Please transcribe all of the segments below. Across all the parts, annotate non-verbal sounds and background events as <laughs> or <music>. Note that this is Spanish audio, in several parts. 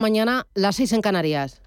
Mañana las seis en Canarias.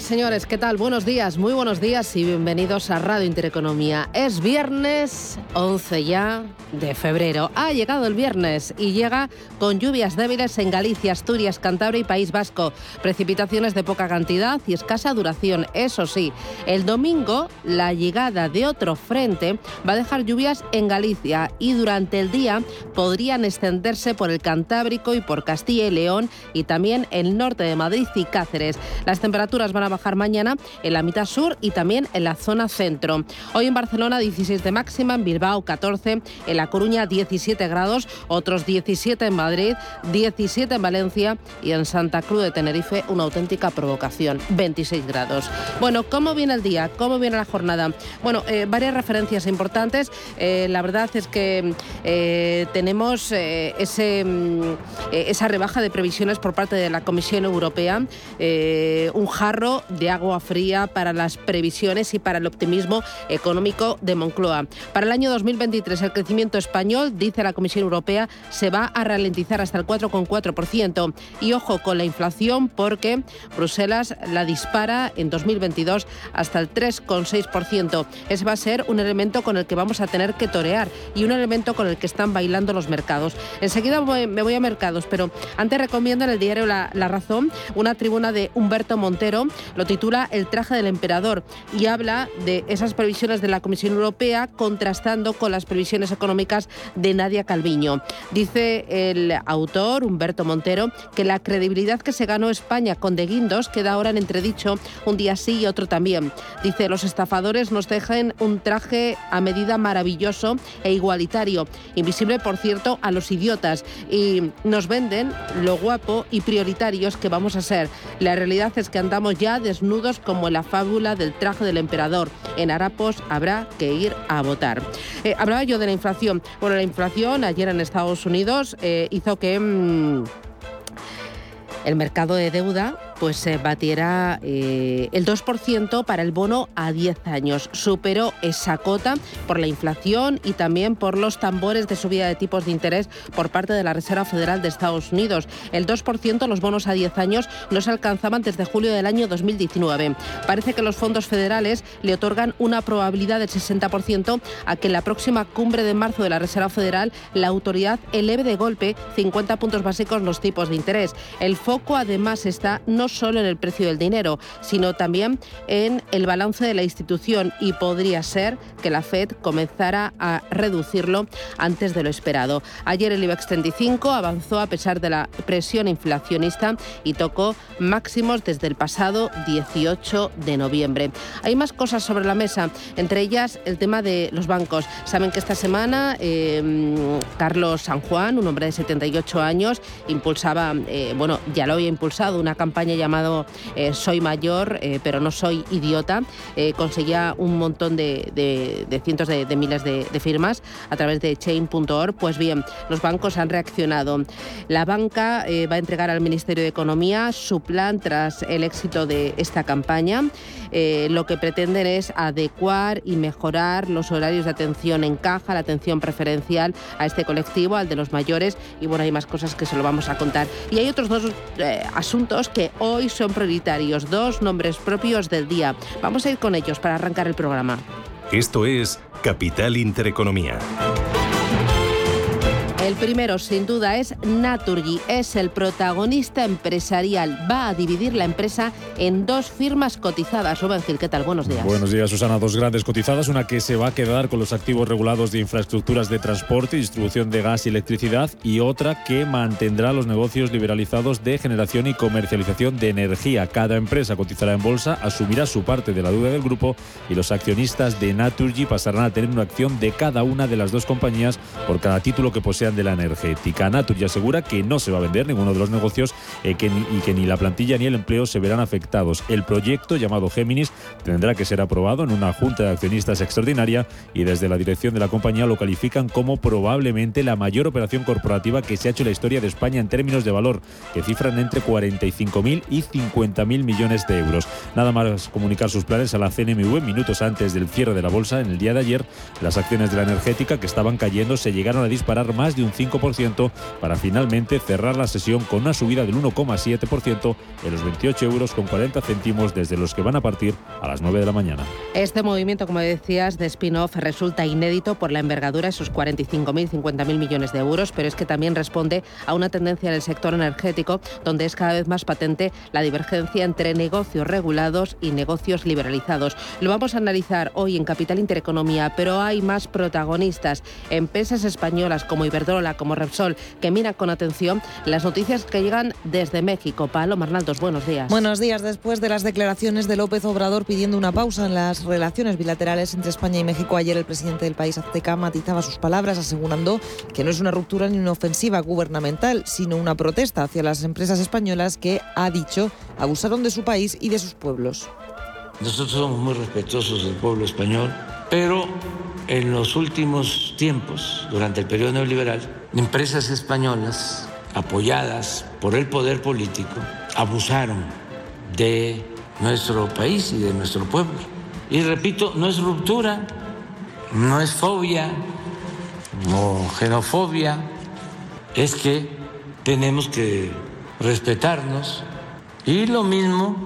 Señores, ¿qué tal? Buenos días, muy buenos días y bienvenidos a Radio Intereconomía. Es viernes 11 ya de febrero. Ha llegado el viernes y llega con lluvias débiles en Galicia, Asturias, Cantabria y País Vasco. Precipitaciones de poca cantidad y escasa duración. Eso sí, el domingo la llegada de otro frente va a dejar lluvias en Galicia y durante el día podrían extenderse por el Cantábrico y por Castilla y León y también el norte de Madrid y Cáceres. Las temperaturas van a bajar mañana en la mitad sur y también en la zona centro. Hoy en Barcelona 16 de máxima, en Bilbao 14, en La Coruña 17 grados, otros 17 en Madrid, 17 en Valencia y en Santa Cruz de Tenerife una auténtica provocación, 26 grados. Bueno, ¿cómo viene el día? ¿Cómo viene la jornada? Bueno, eh, varias referencias importantes. Eh, la verdad es que eh, tenemos ese, mm, esa rebaja de previsiones por parte de la Comisión Europea, un jarro de agua fría para las previsiones y para el optimismo económico de Moncloa. Para el año 2023 el crecimiento español, dice la Comisión Europea, se va a ralentizar hasta el 4,4%. Y ojo con la inflación porque Bruselas la dispara en 2022 hasta el 3,6%. Ese va a ser un elemento con el que vamos a tener que torear y un elemento con el que están bailando los mercados. Enseguida me voy a mercados, pero antes recomiendo en el diario La, la Razón una tribuna de Humberto Montero lo titula El traje del emperador y habla de esas previsiones de la Comisión Europea contrastando con las previsiones económicas de Nadia Calviño. Dice el autor, Humberto Montero, que la credibilidad que se ganó España con De Guindos queda ahora en entredicho un día sí y otro también. Dice, los estafadores nos dejan un traje a medida maravilloso e igualitario, invisible por cierto a los idiotas, y nos venden lo guapo y prioritarios que vamos a ser. La realidad es que andamos ya desnudos como en la fábula del traje del emperador. En Harapos habrá que ir a votar. Eh, hablaba yo de la inflación. Bueno, la inflación ayer en Estados Unidos eh, hizo que mm, el mercado de deuda pues se batiera eh, el 2% para el bono a 10 años. Superó esa cota por la inflación y también por los tambores de subida de tipos de interés por parte de la Reserva Federal de Estados Unidos. El 2% los bonos a 10 años no se alcanzaban desde julio del año 2019. Parece que los fondos federales le otorgan una probabilidad del 60% a que en la próxima cumbre de marzo de la Reserva Federal la autoridad eleve de golpe 50 puntos básicos los tipos de interés. Foco además está no solo en el precio del dinero, sino también en el balance de la institución y podría ser que la Fed comenzara a reducirlo antes de lo esperado. Ayer el IBEX 35 avanzó a pesar de la presión inflacionista y tocó máximos desde el pasado 18 de noviembre. Hay más cosas sobre la mesa, entre ellas el tema de los bancos. Saben que esta semana eh, Carlos San Juan, un hombre de 78 años, impulsaba, eh, bueno, ya lo había impulsado, una campaña llamado eh, Soy mayor, eh, pero no soy idiota. Eh, conseguía un montón de, cientos de, miles de, firmas a través de chain.org. Pues bien, los bancos han reaccionado. La banca va a entregar al Ministerio de Economía su plan tras el éxito de esta campaña. lo que pretenden es adecuar y mejorar los horarios de atención en caja, la atención preferencial a este colectivo, al de los mayores. Y bueno, hay más cosas que se lo vamos a contar. Y hay otros dos asuntos que hoy son prioritarios, dos nombres propios del día. Vamos a ir con ellos para arrancar el programa. Esto es Capital Intereconomía. El primero, sin duda, es Naturgy. Es el protagonista empresarial. Va a dividir la empresa en dos firmas cotizadas. Rubén Gil, ¿qué tal? Buenos días. Buenos días, Susana. Dos grandes cotizadas. Una que se va a quedar con los activos regulados de infraestructuras de transporte y distribución de gas y electricidad. Y otra que mantendrá los negocios liberalizados de generación y comercialización de energía. Cada empresa cotizará en bolsa, asumirá su parte de la deuda del grupo y los accionistas de Naturgy pasarán a tener una acción de cada una de las dos compañías por cada título que posean de la energética. Natur ya asegura que no se va a vender ninguno de los negocios eh, y que ni la plantilla ni el empleo se verán afectados. El proyecto llamado Géminis tendrá que ser aprobado en una junta de accionistas extraordinaria y desde la dirección de la compañía lo califican como probablemente la mayor operación corporativa que se ha hecho en la historia de España en términos de valor, que cifran entre 45.000 y 50.000 millones de euros. Nada más comunicar sus planes a la CNMV minutos antes del cierre de la bolsa en el día de ayer, las acciones de la energética que estaban cayendo se llegaron a disparar más de un 5% para finalmente cerrar la sesión con una subida del 1,7% en los 28 euros con 40 céntimos desde los que van a partir a las 9 de la mañana. Este movimiento, como decías, de spin-off resulta inédito por la envergadura, esos 45.000, 50.000 millones de euros, pero es que también responde a una tendencia en el sector energético donde es cada vez más patente la divergencia entre negocios regulados y negocios liberalizados. Lo vamos a analizar hoy en Capital Intereconomía, pero hay más protagonistas, empresas españolas como Iberdrola, como Repsol, que miran con atención las noticias que llegan desde México. Palo Marnaldos, buenos días. Buenos días. Después de las declaraciones de López Obrador pidiendo una pausa en las relaciones bilaterales entre España y México, ayer el presidente del país azteca matizaba sus palabras asegurando que no es una ruptura ni una ofensiva gubernamental, sino una protesta hacia las empresas españolas que, ha dicho, abusaron de su país y de sus pueblos. Nosotros somos muy respetuosos del pueblo español, pero en los últimos tiempos, durante el periodo neoliberal, empresas españolas apoyadas por el poder político abusaron de nuestro país y de nuestro pueblo. Y repito, no es ruptura, no es fobia o xenofobia, es que tenemos que respetarnos y lo mismo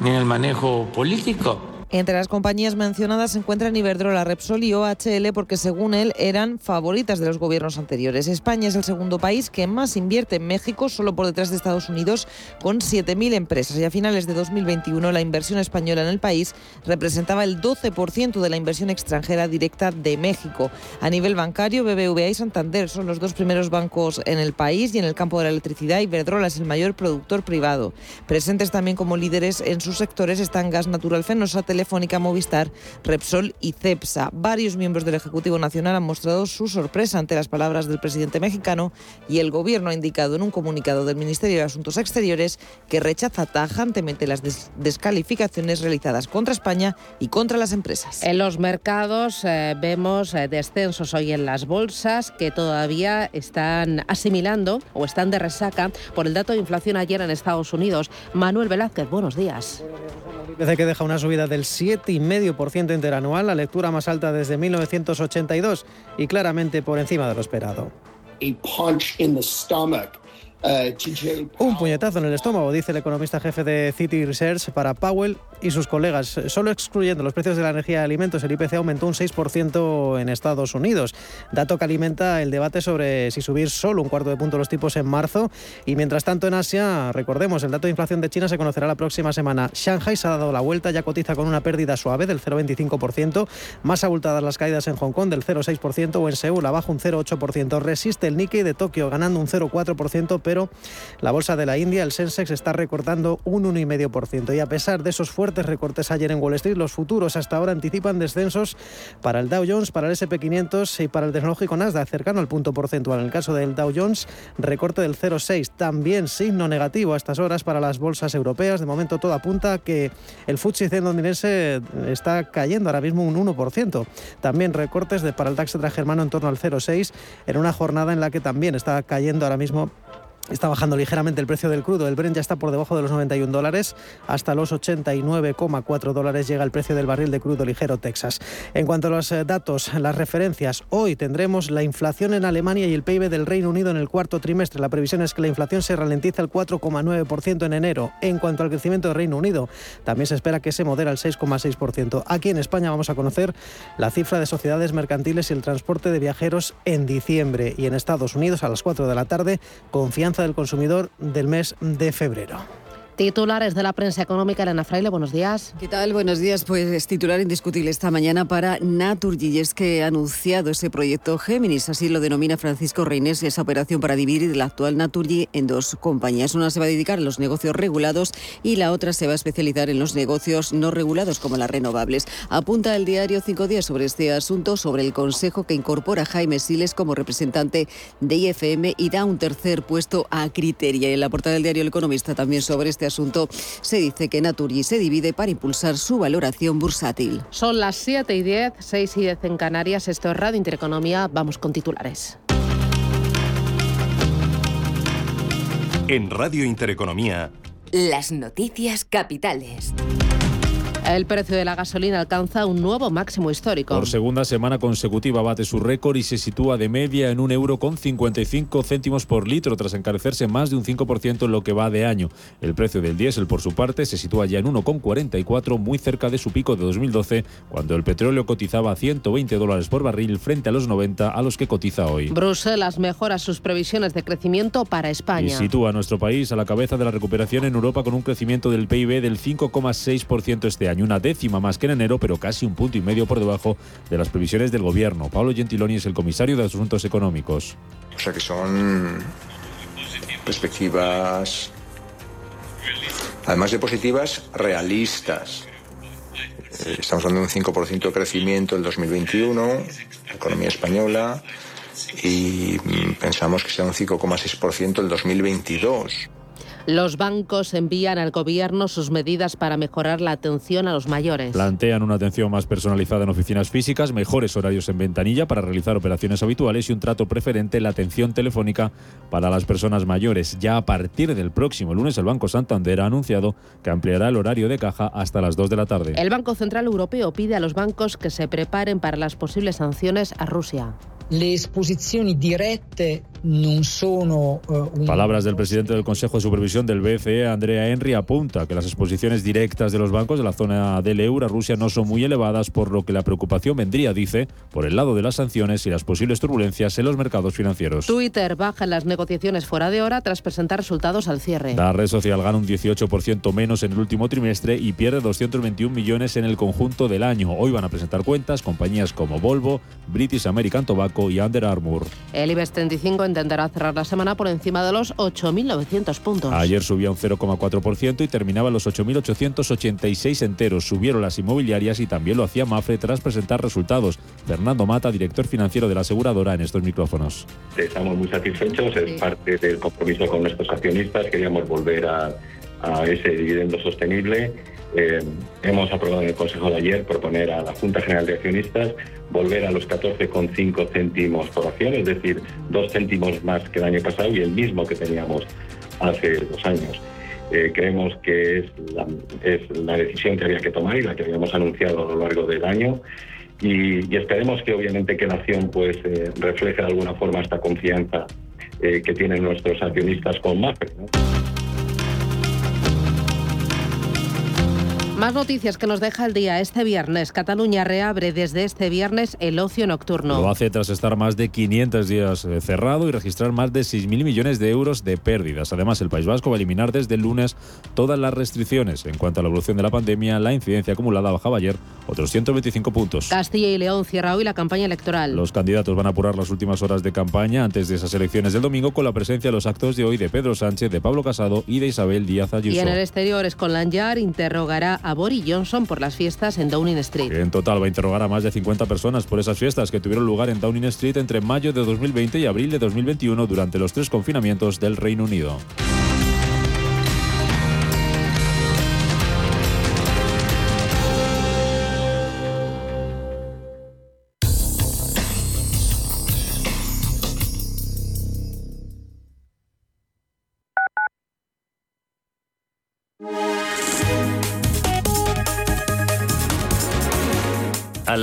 en el manejo político. Entre las compañías mencionadas se encuentran Iberdrola, Repsol y OHL porque según él eran favoritas de los gobiernos anteriores. España es el segundo país que más invierte en México, solo por detrás de Estados Unidos, con 7.000 empresas. Y a finales de 2021 la inversión española en el país representaba el 12% de la inversión extranjera directa de México. A nivel bancario, BBVA y Santander son los dos primeros bancos en el país y en el campo de la electricidad Iberdrola es el mayor productor privado. Presentes también como líderes en sus sectores están Gas Natural Fenosa, Telefónica, Movistar, Repsol y Cepsa. Varios miembros del Ejecutivo Nacional han mostrado su sorpresa ante las palabras del presidente mexicano y el Gobierno ha indicado en un comunicado del Ministerio de Asuntos Exteriores que rechaza tajantemente las descalificaciones realizadas contra España y contra las empresas. En los mercados eh, vemos eh, descensos hoy en las bolsas que todavía están asimilando o están de resaca por el dato de inflación ayer en Estados Unidos. Manuel Velázquez, buenos días. Desde que deja una subida del 7,5% interanual, la lectura más alta desde 1982 y claramente por encima de lo esperado. Un puñetazo en el estómago, dice el economista jefe de City Research para Powell y sus colegas. Solo excluyendo los precios de la energía y alimentos, el IPC aumentó un 6% en Estados Unidos. Dato que alimenta el debate sobre si subir solo un cuarto de punto los tipos en marzo. Y mientras tanto en Asia, recordemos, el dato de inflación de China se conocerá la próxima semana. Shanghai se ha dado la vuelta, ya cotiza con una pérdida suave del 0,25%. Más abultadas las caídas en Hong Kong del 0,6% o en Seúl abajo un 0,8%. Resiste el Nikkei de Tokio ganando un 0,4% pero la bolsa de la India, el Sensex, está recortando un 1,5%. Y a pesar de esos fuertes recortes ayer en Wall Street, los futuros hasta ahora anticipan descensos para el Dow Jones, para el SP500 y para el tecnológico Nasdaq, cercano al punto porcentual. En el caso del Dow Jones, recorte del 0,6. También signo negativo a estas horas para las bolsas europeas. De momento todo apunta que el FTSE londinense está cayendo ahora mismo un 1%. También recortes para el DAX germano en torno al 0,6 en una jornada en la que también está cayendo ahora mismo Está bajando ligeramente el precio del crudo. El Brent ya está por debajo de los 91 dólares. Hasta los 89,4 dólares llega el precio del barril de crudo ligero Texas. En cuanto a los eh, datos, las referencias, hoy tendremos la inflación en Alemania y el PIB del Reino Unido en el cuarto trimestre. La previsión es que la inflación se ralentiza al 4,9% en enero. En cuanto al crecimiento del Reino Unido, también se espera que se modera al 6,6%. Aquí en España vamos a conocer la cifra de sociedades mercantiles y el transporte de viajeros en diciembre. Y en Estados Unidos, a las 4 de la tarde, confianza del consumidor del mes de febrero. Titulares de la prensa económica, Elena Fraile, buenos días. ¿Qué tal? Buenos días. Pues titular indiscutible esta mañana para Naturgy y es que ha anunciado ese proyecto Géminis, así lo denomina Francisco Reynés, esa operación para dividir la actual Naturgy en dos compañías. Una se va a dedicar a los negocios regulados y la otra se va a especializar en los negocios no regulados como las renovables. Apunta el diario Cinco Días sobre este asunto, sobre el consejo que incorpora Jaime Siles como representante de IFM y da un tercer puesto a Criteria. En la portada del diario El Economista también sobre este asunto se dice que Naturgy se divide para impulsar su valoración bursátil. Son las 7 y 10, 6 y 10 en Canarias. Esto es Radio Intereconomía. Vamos con titulares. En Radio Intereconomía. Las noticias capitales. El precio de la gasolina alcanza un nuevo máximo histórico. Por segunda semana consecutiva bate su récord y se sitúa de media en un euro con 55 céntimos por litro, tras encarecerse más de un 5% en lo que va de año. El precio del diésel, por su parte, se sitúa ya en 1,44, muy cerca de su pico de 2012, cuando el petróleo cotizaba a 120 dólares por barril frente a los 90 a los que cotiza hoy. Bruselas mejora sus previsiones de crecimiento para España. Y sitúa a nuestro país a la cabeza de la recuperación en Europa con un crecimiento del PIB del 5,6% este año una décima más que en enero, pero casi un punto y medio por debajo de las previsiones del gobierno. Pablo Gentiloni es el comisario de Asuntos Económicos. O sea que son perspectivas, además de positivas, realistas. Eh, estamos hablando de un 5% de crecimiento en 2021, la economía española, y mm, pensamos que será un 5,6% el 2022. Los bancos envían al gobierno sus medidas para mejorar la atención a los mayores. Plantean una atención más personalizada en oficinas físicas, mejores horarios en ventanilla para realizar operaciones habituales y un trato preferente en la atención telefónica para las personas mayores. Ya a partir del próximo lunes, el Banco Santander ha anunciado que ampliará el horario de caja hasta las 2 de la tarde. El Banco Central Europeo pide a los bancos que se preparen para las posibles sanciones a Rusia. Le exposizioni dirette non sono uh, Palabras del presidente del Consejo de Supervisión del BCE, Andrea Henry, apunta que las exposiciones directas de los bancos de la zona del euro a Rusia no son muy elevadas, por lo que la preocupación vendría, dice, por el lado de las sanciones y las posibles turbulencias en los mercados financieros. Twitter baja en las negociaciones fuera de hora tras presentar resultados al cierre. La red social gana un 18% menos en el último trimestre y pierde 221 millones en el conjunto del año. Hoy van a presentar cuentas compañías como Volvo, British American Tobacco y Under Armour. El IBEX 35 intentará cerrar la semana por encima de los 8.900 puntos. Ayer subía un 0,4% y terminaba los 8.886 enteros. Subieron las inmobiliarias y también lo hacía Mafre tras presentar resultados. Fernando Mata, director financiero de la aseguradora, en estos micrófonos. Estamos muy satisfechos, es parte del compromiso con nuestros accionistas. Queríamos volver a, a ese dividendo sostenible. Eh, hemos aprobado en el Consejo de ayer proponer a la Junta General de Accionistas volver a los 14,5 céntimos por acción, es decir, dos céntimos más que el año pasado y el mismo que teníamos hace dos años. Eh, creemos que es la, es la, decisión que había que tomar y la que habíamos anunciado a lo largo del año y, y esperemos que obviamente que la acción pues eh, refleje de alguna forma esta confianza eh, que tienen nuestros accionistas con MAFRE. ¿no? Más noticias que nos deja el día. Este viernes, Cataluña reabre desde este viernes el ocio nocturno. Lo hace tras estar más de 500 días eh, cerrado y registrar más de 6.000 millones de euros de pérdidas. Además, el País Vasco va a eliminar desde el lunes todas las restricciones. En cuanto a la evolución de la pandemia, la incidencia acumulada bajaba ayer otros 125 puntos. Castilla y León cierra hoy la campaña electoral. Los candidatos van a apurar las últimas horas de campaña antes de esas elecciones del domingo con la presencia de los actos de hoy de Pedro Sánchez, de Pablo Casado y de Isabel Díaz Ayuso. Y en el exterior, Scotland Yard interrogará a Boris Johnson por las fiestas en Downing Street. En total va a interrogar a más de 50 personas por esas fiestas que tuvieron lugar en Downing Street entre mayo de 2020 y abril de 2021 durante los tres confinamientos del Reino Unido.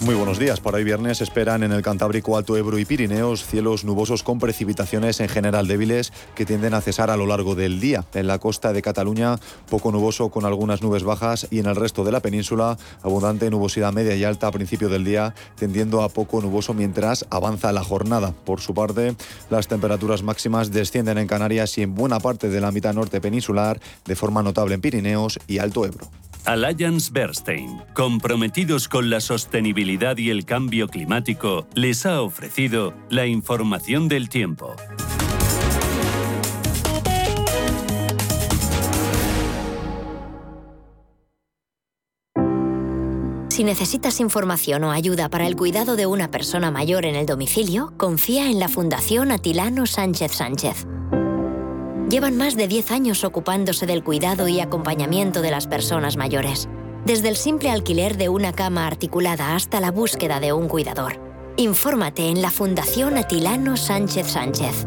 Muy buenos días. Para hoy viernes esperan en el Cantábrico Alto Ebro y Pirineos cielos nubosos con precipitaciones en general débiles que tienden a cesar a lo largo del día. En la costa de Cataluña poco nuboso con algunas nubes bajas y en el resto de la península abundante nubosidad media y alta a principio del día tendiendo a poco nuboso mientras avanza la jornada. Por su parte, las temperaturas máximas descienden en Canarias y en buena parte de la mitad norte peninsular de forma notable en Pirineos y Alto Ebro. Alliance Bernstein, comprometidos con la sostenibilidad y el cambio climático, les ha ofrecido la información del tiempo. Si necesitas información o ayuda para el cuidado de una persona mayor en el domicilio, confía en la Fundación Atilano Sánchez Sánchez. Llevan más de 10 años ocupándose del cuidado y acompañamiento de las personas mayores, desde el simple alquiler de una cama articulada hasta la búsqueda de un cuidador. Infórmate en la Fundación Atilano Sánchez Sánchez.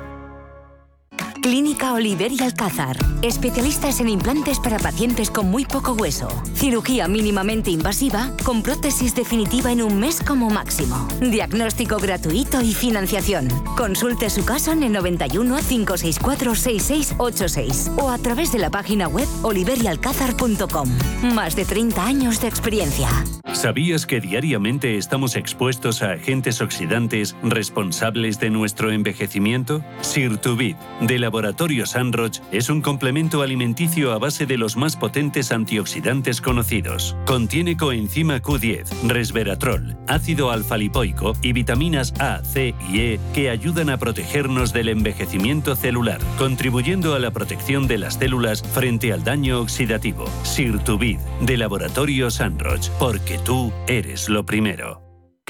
Clínica Oliver y Alcázar. Especialistas en implantes para pacientes con muy poco hueso. Cirugía mínimamente invasiva con prótesis definitiva en un mes como máximo. Diagnóstico gratuito y financiación. Consulte su caso en el 91 564 6686 o a través de la página web oliverialcázar.com. Más de 30 años de experiencia. ¿Sabías que diariamente estamos expuestos a agentes oxidantes responsables de nuestro envejecimiento? Sirtuvid, de Laboratorio Sanroch, es un complemento alimenticio a base de los más potentes antioxidantes conocidos. Contiene coenzima Q10, resveratrol, ácido alfa-lipoico y vitaminas A, C y E que ayudan a protegernos del envejecimiento celular, contribuyendo a la protección de las células frente al daño oxidativo. Sirtuvid, de Laboratorio Sanroch, porque tú eres lo primero.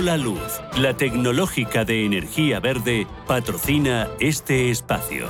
Hola Luz, la tecnológica de energía verde, patrocina este espacio.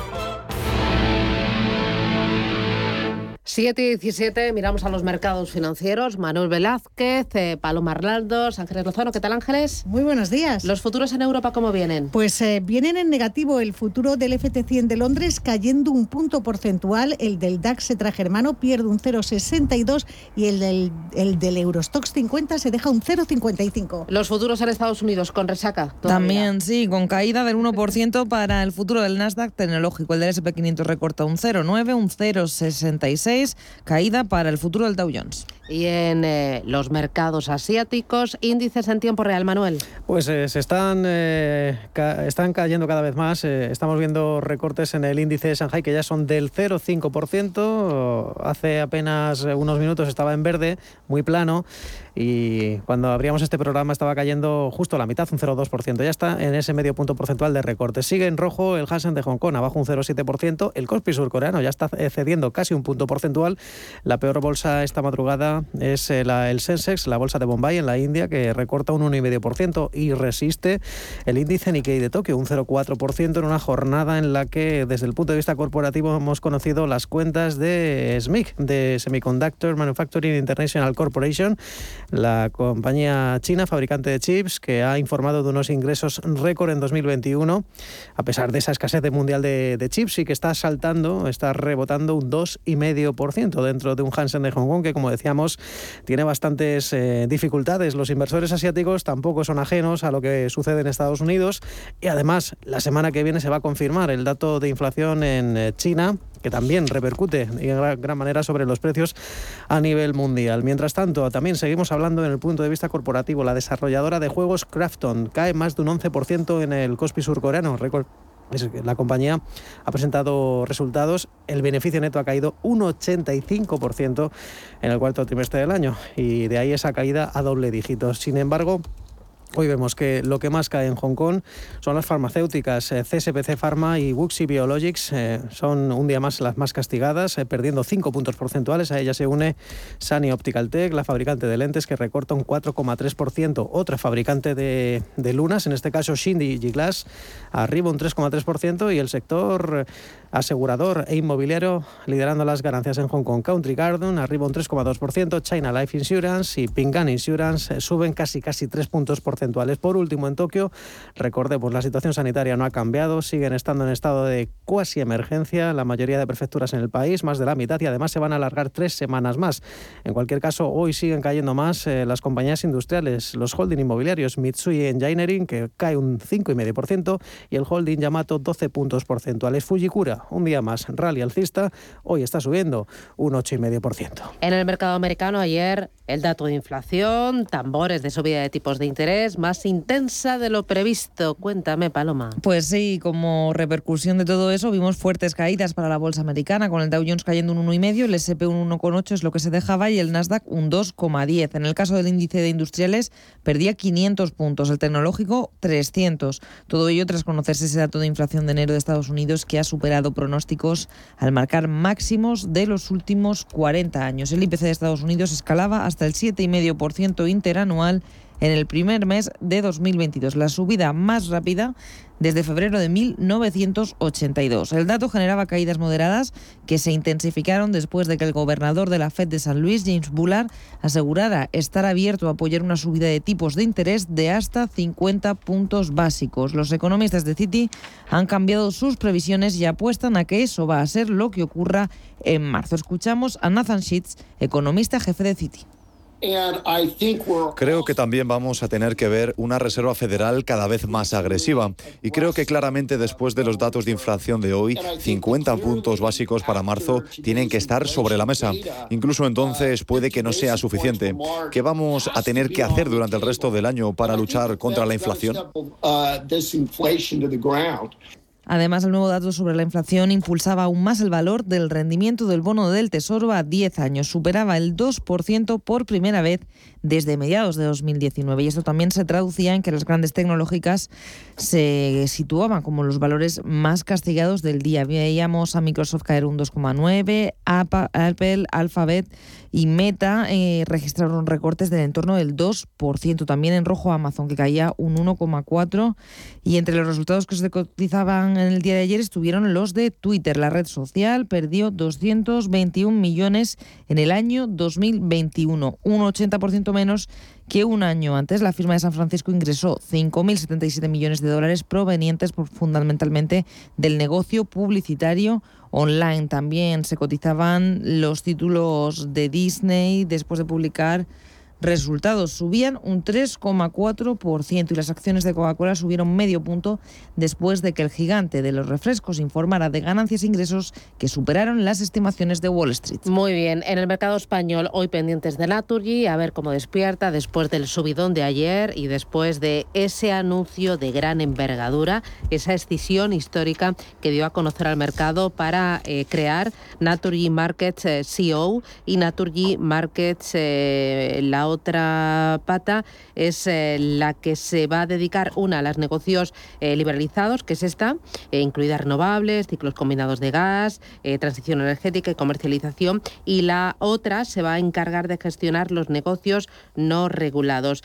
7 y 17, miramos a los mercados financieros. Manuel Velázquez, eh, Paloma Arnaldos, Ángeles Lozano. ¿Qué tal, Ángeles? Muy buenos días. ¿Los futuros en Europa cómo vienen? Pues eh, vienen en negativo. El futuro del FT100 de Londres cayendo un punto porcentual. El del DAX germano pierde un 0,62 y el del, el del Eurostox 50 se deja un 0,55. Los futuros en Estados Unidos con resaca. todavía. También, sí, con caída del 1% para el futuro del Nasdaq tecnológico. El del SP500 recorta un 0,9, un 0,66, caída para el futuro del Dow Jones. Y en eh, los mercados asiáticos, índices en tiempo real, Manuel. Pues eh, se están, eh, ca- están cayendo cada vez más. Eh, estamos viendo recortes en el índice de Shanghai que ya son del 0,5%. Hace apenas unos minutos estaba en verde, muy plano. Y cuando abríamos este programa estaba cayendo justo la mitad, un 0,2%. Ya está en ese medio punto porcentual de recorte. Sigue en rojo el Hansen de Hong Kong, abajo un 0,7%. El Kospi surcoreano ya está cediendo casi un punto porcentual. La peor bolsa esta madrugada es eh, la- el Sensex, la bolsa de Bombay en la India, que recorta un 1,5% y resiste el índice Nikkei de Tokio, un 0,4% en una jornada en la que desde el punto de vista corporativo hemos conocido las cuentas de SMIC, de Semiconductor Manufacturing International Corporation, la compañía china fabricante de chips que ha informado de unos ingresos récord en 2021, a pesar de esa escasez de mundial de, de chips y que está saltando, está rebotando un 2,5% dentro de un Hansen de Hong Kong que, como decíamos, tiene bastantes eh, dificultades. Los inversores asiáticos tampoco son ajenos a lo que sucede en Estados Unidos y además la semana que viene se va a confirmar el dato de inflación en eh, China que también repercute en gran, manera sobre los precios a nivel mundial. Mientras tanto, también seguimos hablando en el punto de vista corporativo. La desarrolladora de juegos Krafton cae más de un 11% en el Kospi surcoreano, la compañía ha presentado resultados, el beneficio neto ha caído un 85% en el cuarto trimestre del año y de ahí esa caída a doble dígito. Sin embargo, Hoy vemos que lo que más cae en Hong Kong son las farmacéuticas. CSPC eh, Pharma y Wuxi Biologics eh, son un día más las más castigadas, eh, perdiendo 5 puntos porcentuales. A ella se une Sany Optical Tech, la fabricante de lentes, que recorta un 4,3%. Otra fabricante de, lunas, en este caso Shindy Glass, arriba un 3,3%. Y el sector asegurador e inmobiliario liderando las ganancias en Hong Kong. Country Garden arriba un 3,2%, China Life Insurance y Ping'an Insurance suben casi casi 3 puntos porcentuales. Por último, en Tokio, recordemos, la situación sanitaria no ha cambiado, siguen estando en estado de cuasi emergencia la mayoría de prefecturas en el país, más de la mitad, y además se van a alargar tres semanas más. En cualquier caso, hoy siguen cayendo más eh, las compañías industriales, los holding inmobiliarios, Mitsui Engineering, que cae un 5,5%, y el holding Yamato 12 puntos porcentuales. Fujikura un día más. Rally alcista, hoy está subiendo un 8,5%. En el mercado americano ayer el dato de inflación, tambores de subida de tipos de interés más intensa de lo previsto. Cuéntame, Paloma. Pues sí, como repercusión de todo eso, vimos fuertes caídas para la bolsa americana, con el Dow Jones cayendo un 1,5, el SP un 1,8 es lo que se dejaba y el Nasdaq un 2,10. En el caso del índice de industriales, perdía 500 puntos, el tecnológico 300. Todo ello tras conocerse ese dato de inflación de enero de Estados Unidos que ha superado pronósticos al marcar máximos de los últimos 40 años. El IPC de Estados Unidos escalaba hasta el 7,5% interanual en el primer mes de 2022, la subida más rápida desde febrero de 1982. El dato generaba caídas moderadas que se intensificaron después de que el gobernador de la Fed de San Luis, James Bullard, asegurara estar abierto a apoyar una subida de tipos de interés de hasta 50 puntos básicos. Los economistas de Citi han cambiado sus previsiones y apuestan a que eso va a ser lo que ocurra en marzo. Escuchamos a Nathan Sheets, economista jefe de Citi. Creo que también vamos a tener que ver una Reserva Federal cada vez más agresiva. Y creo que claramente después de los datos de inflación de hoy, 50 puntos básicos para marzo tienen que estar sobre la mesa. Incluso entonces puede que no sea suficiente. ¿Qué vamos a tener que hacer durante el resto del año para luchar contra la inflación? Además, el nuevo dato sobre la inflación impulsaba aún más el valor del rendimiento del bono del Tesoro a 10 años. Superaba el 2% por primera vez desde mediados de 2019. Y esto también se traducía en que las grandes tecnológicas se situaban como los valores más castigados del día. Veíamos a Microsoft caer un 2,9, Apple, Alphabet y Meta eh, registraron recortes del entorno del 2%. También en rojo Amazon, que caía un 1,4%. Y entre los resultados que se cotizaban en el día de ayer estuvieron los de Twitter. La red social perdió 221 millones en el año 2021, un 80% menos que un año antes. La firma de San Francisco ingresó 5.077 millones de dólares provenientes fundamentalmente del negocio publicitario online. También se cotizaban los títulos de Disney después de publicar resultados. Subían un 3,4% y las acciones de Coca-Cola subieron medio punto después de que el gigante de los refrescos informara de ganancias e ingresos que superaron las estimaciones de Wall Street. Muy bien, en el mercado español hoy pendientes de Naturgy, a ver cómo despierta después del subidón de ayer y después de ese anuncio de gran envergadura, esa escisión histórica que dio a conocer al mercado para eh, crear Naturgy Markets eh, CO y Naturgy Markets eh, la otra pata es eh, la que se va a dedicar, una, a los negocios eh, liberalizados, que es esta, eh, incluidas renovables, ciclos combinados de gas, transición energética y comercialización, y la otra se va a encargar de gestionar los negocios no regulados.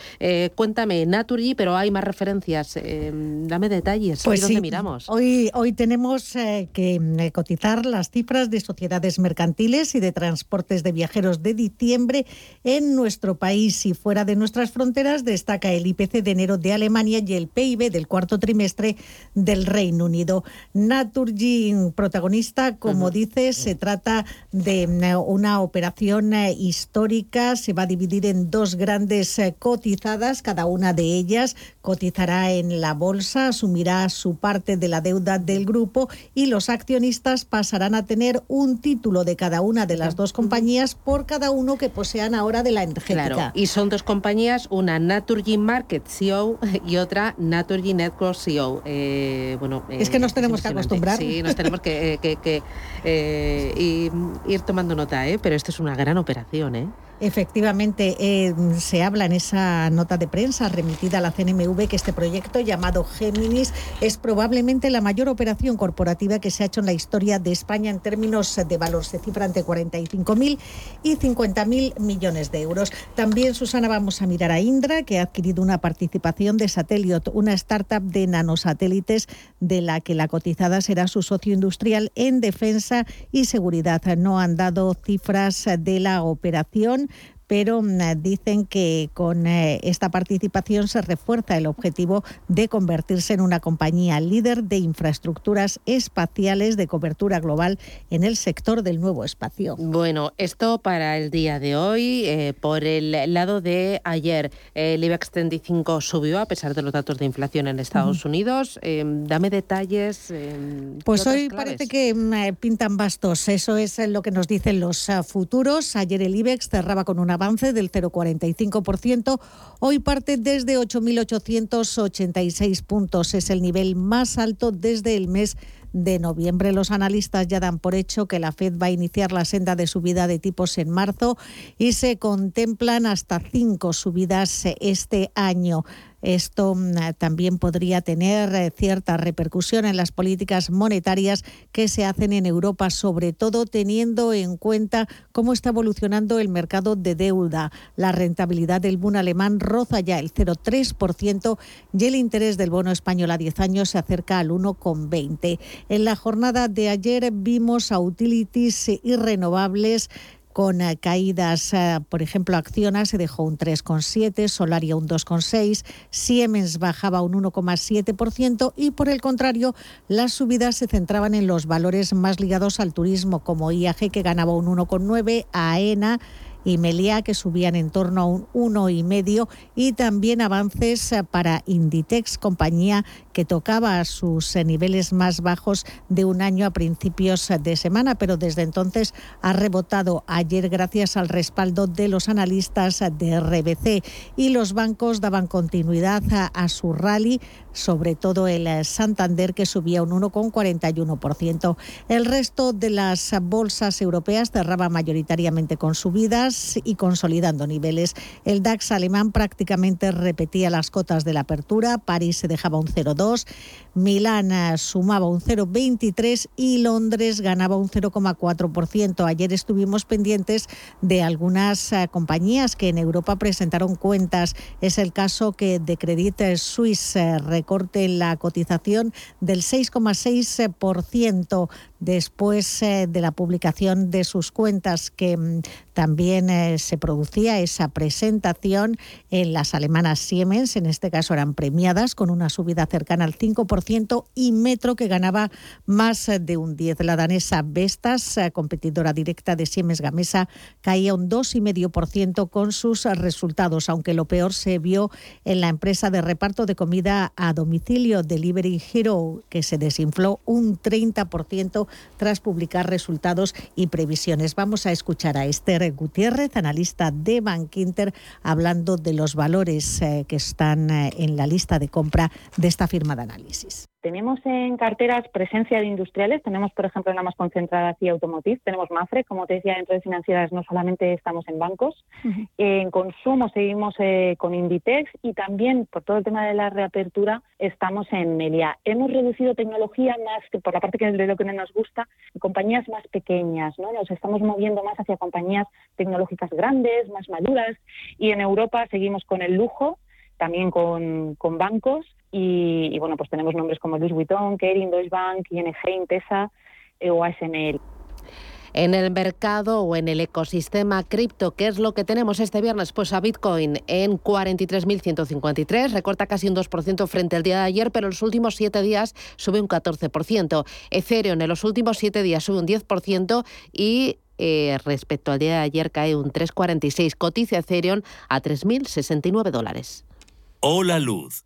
cuéntame, Naturgy, pero hay más referencias. dame detalles. Pues ¿Dónde miramos? Hoy, hoy tenemos que cotizar las cifras de sociedades mercantiles y de transportes de viajeros de diciembre en nuestro país país y fuera de nuestras fronteras destaca el IPC de enero de Alemania y el PIB del cuarto trimestre del Reino Unido. Naturgy, protagonista, como dices, se trata de una operación eh, histórica. Se va a dividir en dos grandes eh, cotizadas, cada una de ellas cotizará en la bolsa, asumirá su parte de la deuda del grupo y los accionistas pasarán a tener un título de cada una de las dos compañías por cada uno que posean ahora de la energética. Y son dos compañías, una Naturgy Market CEO y otra Naturgy Network CEO. Eh, bueno, es que nos tenemos que acostumbrar. Sí, nos tenemos que, ir tomando nota, pero esto es una gran operación. ¿eh? Efectivamente, eh, se habla en esa nota de prensa remitida a la CNMV que este proyecto llamado Géminis es probablemente la mayor operación corporativa que se ha hecho en la historia de España en términos de valor. Se cifra entre 45.000 y 50.000 millones de euros. También, Susana, vamos a mirar a Indra, que ha adquirido una participación de Sateliot, una startup de nanosatélites de la que la cotizada será su socio industrial en defensa y seguridad. No han dado cifras de la operación pero mm, dicen que con eh, esta participación se refuerza el objetivo de convertirse en una compañía líder de infraestructuras espaciales de cobertura global en el sector del nuevo espacio. Bueno, esto para el día de hoy. Eh, por el lado de ayer, el IBEX 35 subió a pesar de los datos de inflación en Estados Unidos. Em, dame detalles. Em, pues hoy parece que mm, pintan bastos. Eso es lo que nos dicen los ah, futuros. Ayer el IBEX cerraba con una avance del 0,45%. Hoy parte desde 8.886 puntos. Es el nivel más alto desde el mes de noviembre. Los analistas ya dan por hecho que la Fed va a iniciar la senda de subida de tipos en marzo y se contemplan hasta cinco subidas este año. Esto mm, también podría tener eh, cierta repercusión en las políticas monetarias que se hacen en Europa, sobre todo teniendo en cuenta cómo está evolucionando el mercado de deuda. La rentabilidad del bono alemán roza ya el 0,3% y el interés del bono español a 10 años se acerca al 1,20. En la jornada de ayer vimos a utilities y renovables con eh, caídas, eh, por ejemplo, Acciona se dejó un 3,7, Solaria un 2,6, Siemens bajaba un 1,7% y por el contrario, las subidas se centraban en los valores más ligados al turismo, como IAG que ganaba un 1,9, AENA y Meliá, que subían en torno a un 1,5, y también avances para Inditex, compañía que tocaba sus eh, niveles más bajos de un año a principios de semana, pero desde entonces ha rebotado ayer gracias al respaldo de los analistas de RBC y los bancos daban continuidad a, su rally, sobre todo el Santander que subía un 1,41%. El resto de las bolsas europeas cerraba mayoritariamente con subidas y consolidando niveles. El DAX alemán prácticamente repetía las cotas de la apertura, París se dejaba un 0,2, Milán eh, sumaba un 0,23 y Londres ganaba un 0,4%. Ayer estuvimos pendientes de algunas eh, compañías que en Europa presentaron cuentas. Es el caso que de Credit Suisse recorte la cotización del 6,6% después de la publicación de sus cuentas que mm, también se producía esa presentación en las alemanas Siemens, en este caso eran premiadas con una subida cercana al 5% y Metro que ganaba más de un 10. La danesa Vestas, eh, competidora directa de Siemens Gamesa, caía un 2,5% con sus resultados, aunque lo peor se vio en la empresa de reparto de comida a domicilio Delivery Hero, que se desinfló un 30% tras publicar resultados y previsiones. Vamos a escuchar a Esther Gutiérrez, analista de Bank Inter, hablando de los valores eh, que están eh, en la lista de compra de esta firma de análisis. Tenemos en carteras presencia de industriales, tenemos por ejemplo la más concentrada aquí automotive, tenemos Mafre, como te decía, dentro de financieras no solamente estamos en bancos, en consumo seguimos eh, con Inditex y también por todo el tema de la reapertura estamos en Melia. Hemos reducido tecnología más que por la parte que de lo que no nos gusta, compañías más pequeñas, ¿no? Nos estamos moviendo más hacia compañías tecnológicas grandes, más maduras y en Europa seguimos con el lujo, también con, con bancos y, bueno, pues tenemos nombres como Louis Vuitton, Kering, Deutsche Bank, ING, Intesa eh, o ASML en el mercado o en el ecosistema cripto. ¿Qué es lo que tenemos este viernes? Pues a Bitcoin en 43.153, recorta casi un 2% frente al día de ayer, pero en los últimos siete días sube un 14%. Ethereum en los últimos siete días sube un 10% y eh, respecto al día de ayer cae un 3,46. Cotiza Ethereum a 3.069 dólares. Hola Luz,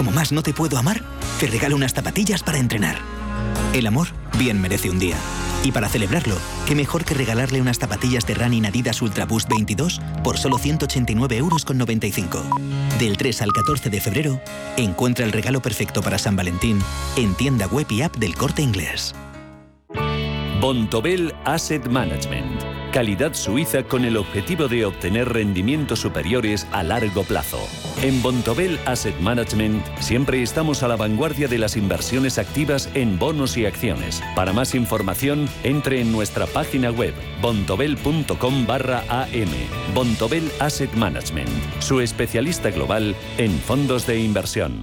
Como más no te puedo amar, te regalo unas zapatillas para entrenar. El amor bien merece un día. Y para celebrarlo, qué mejor que regalarle unas zapatillas de Running Adidas Ultra Boost 22 por solo 189 euros con 95. Del 3 al 14 de febrero, encuentra el regalo perfecto para San Valentín en tienda web y app del Corte Inglés. Bontobel Asset Management. Calidad suiza con el objetivo de obtener rendimientos superiores a largo plazo. En Bontobel Asset Management siempre estamos a la vanguardia de las inversiones activas en bonos y acciones. Para más información, entre en nuestra página web bontobel.com barra am. Bontobel Asset Management, su especialista global en fondos de inversión.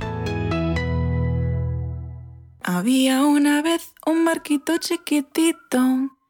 Había una vez un barquito chiquitito.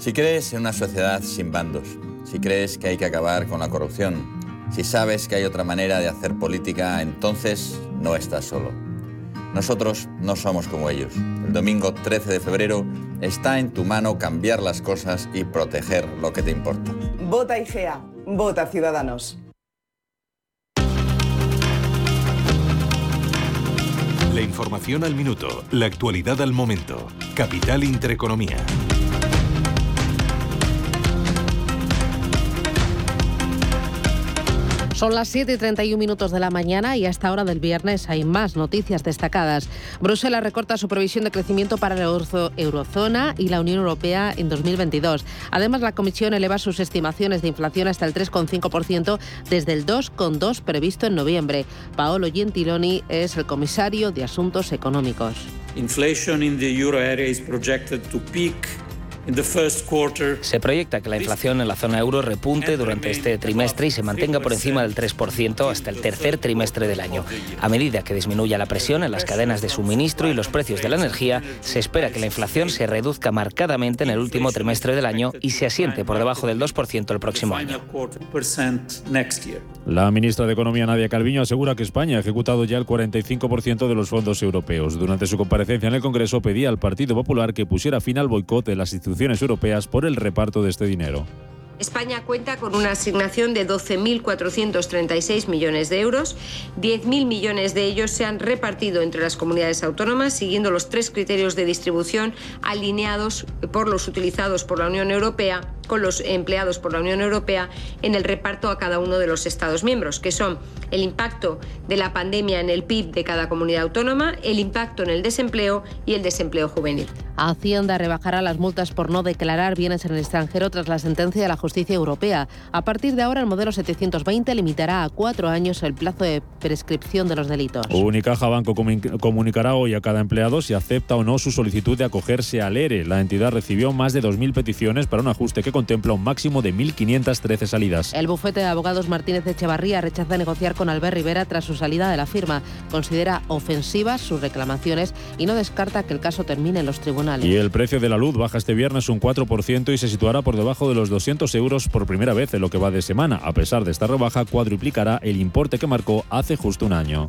Si crees en una sociedad sin bandos, si crees que hay que acabar con la corrupción, si sabes que hay otra manera de hacer política, entonces no estás solo. Nosotros no somos como ellos. El domingo 13 de febrero está en tu mano cambiar las cosas y proteger lo que te importa. Vota IGEA, vota Ciudadanos. La información al minuto, la actualidad al momento. Capital Intereconomía. Son las 7 y 31 minutos de la mañana y a esta hora del viernes hay más noticias destacadas. Bruselas recorta su previsión de crecimiento para la eurozona y la Unión Europea en 2022. Además, la Comisión eleva sus estimaciones de inflación hasta el 3,5% desde el 2,2% previsto en noviembre. Paolo Gentiloni es el comisario de Asuntos Económicos. Inflation in the euro area is projected to peak se proyecta que la inflación en la zona euro repunte durante este trimestre y se mantenga por encima del 3% hasta el tercer trimestre del año. A medida que disminuya la presión en las cadenas de suministro y los precios de la energía, se espera que la inflación se reduzca marcadamente en el último trimestre del año y se asiente por debajo del 2% el próximo año. La ministra de Economía Nadia Calviño asegura que España ha ejecutado ya el 45% de los fondos europeos. Durante su comparecencia en el Congreso pedía al Partido Popular que pusiera fin al boicot de las instituciones europeas por el reparto de este dinero. España cuenta con una asignación de 12.436 millones de euros. 10.000 millones de ellos se han repartido entre las comunidades autónomas siguiendo los tres criterios de distribución alineados por los utilizados por la Unión Europea con los empleados por la Unión Europea en el reparto a cada uno de los Estados miembros, que son el impacto de la pandemia en el PIB de cada comunidad autónoma, el impacto en el desempleo y el desempleo juvenil. Hacienda rebajará las multas por no declarar bienes en el extranjero tras la sentencia de la justicia europea. A partir de ahora, el modelo 720 limitará a cuatro años el plazo de prescripción de los delitos. Unicaja Banco comunicará hoy a cada empleado si acepta o no su solicitud de acogerse al ERE. La entidad recibió más de 2.000 peticiones para un ajuste que contempla un máximo de 1.513 salidas. El bufete de abogados Martínez Echevarría rechaza negociar con Albert Rivera tras su salida de la firma. Considera ofensivas sus reclamaciones y no descarta que el caso termine en los tribunales. Y el precio de la luz baja este viernes un 4% y se situará por debajo de los 200 euros por primera vez en lo que va de semana. A pesar de esta rebaja, cuadruplicará el importe que marcó hace justo un año.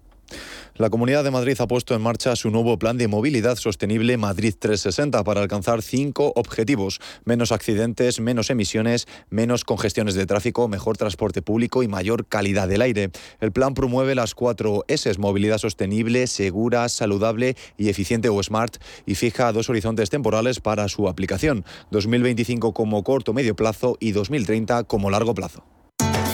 La Comunidad de Madrid ha puesto en marcha su nuevo plan de movilidad sostenible Madrid 360 para alcanzar cinco objetivos. Menos accidentes, menos emisiones, menos congestiones de tráfico, mejor transporte público y mayor calidad del aire. El plan promueve las cuatro S, movilidad sostenible, segura, saludable y eficiente o smart, y fija dos horizontes temporales para su aplicación, 2025 como corto medio plazo y 2030 como largo plazo.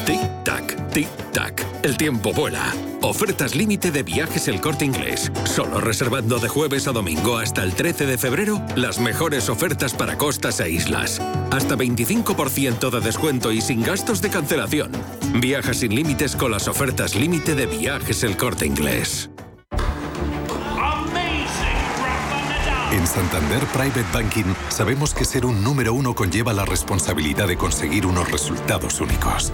Tic-tac, tic-tac. El tiempo vuela. Ofertas límite de viajes el corte inglés. Solo reservando de jueves a domingo hasta el 13 de febrero las mejores ofertas para costas e islas. Hasta 25% de descuento y sin gastos de cancelación. Viaja sin límites con las ofertas límite de viajes el corte inglés. En Santander Private Banking sabemos que ser un número uno conlleva la responsabilidad de conseguir unos resultados únicos.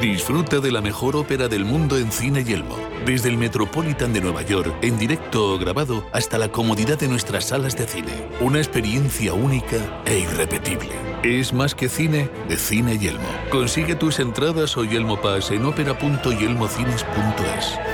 Disfruta de la mejor ópera del mundo en Cine Yelmo. Desde el Metropolitan de Nueva York, en directo o grabado, hasta la comodidad de nuestras salas de cine. Una experiencia única e irrepetible. Es más que cine de Cine Yelmo. Consigue tus entradas o Yelmo Pass en ópera.yelmocines.es.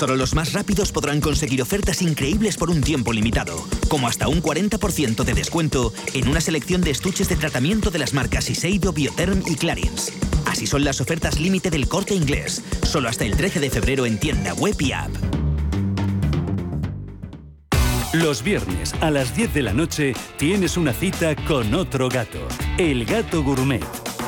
Solo los más rápidos podrán conseguir ofertas increíbles por un tiempo limitado, como hasta un 40% de descuento en una selección de estuches de tratamiento de las marcas Siseido, Biotherm y Clarins. Así son las ofertas límite del corte inglés, solo hasta el 13 de febrero en tienda web y app. Los viernes a las 10 de la noche tienes una cita con otro gato, el gato gourmet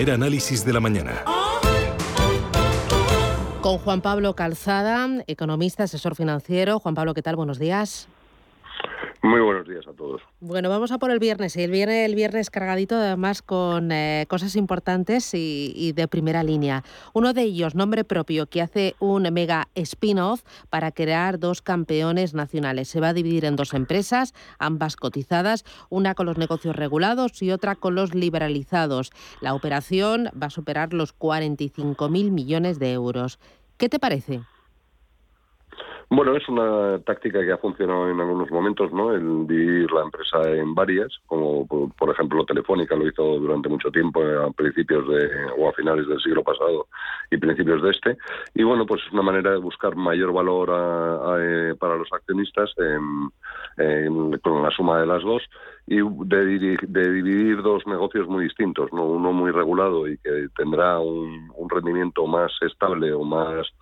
Primer análisis de la mañana. Con Juan Pablo Calzada, economista, asesor financiero. Juan Pablo, ¿qué tal? Buenos días. Muy buenos días a todos. Bueno, vamos a por el viernes. Y el viernes, cargadito además con eh, cosas importantes y, de primera línea. Uno de ellos, nombre propio, que hace un mega spin-off para crear dos campeones nacionales. Se va a dividir en dos empresas, ambas cotizadas, una con los negocios regulados y otra con los liberalizados. La operación va a superar los 45.000 millones de euros. ¿Qué te parece? Bueno, es una táctica que ha funcionado en algunos momentos, ¿no? El dividir la empresa en varias, como por ejemplo Telefónica lo hizo durante mucho tiempo a principios de o a finales del siglo pasado y principios de este. Y bueno, pues es una manera de buscar mayor valor eh, para los accionistas con la suma de las dos y de, de, dividir dos negocios muy distintos, ¿no? Uno muy regulado y que tendrá un rendimiento más estable o más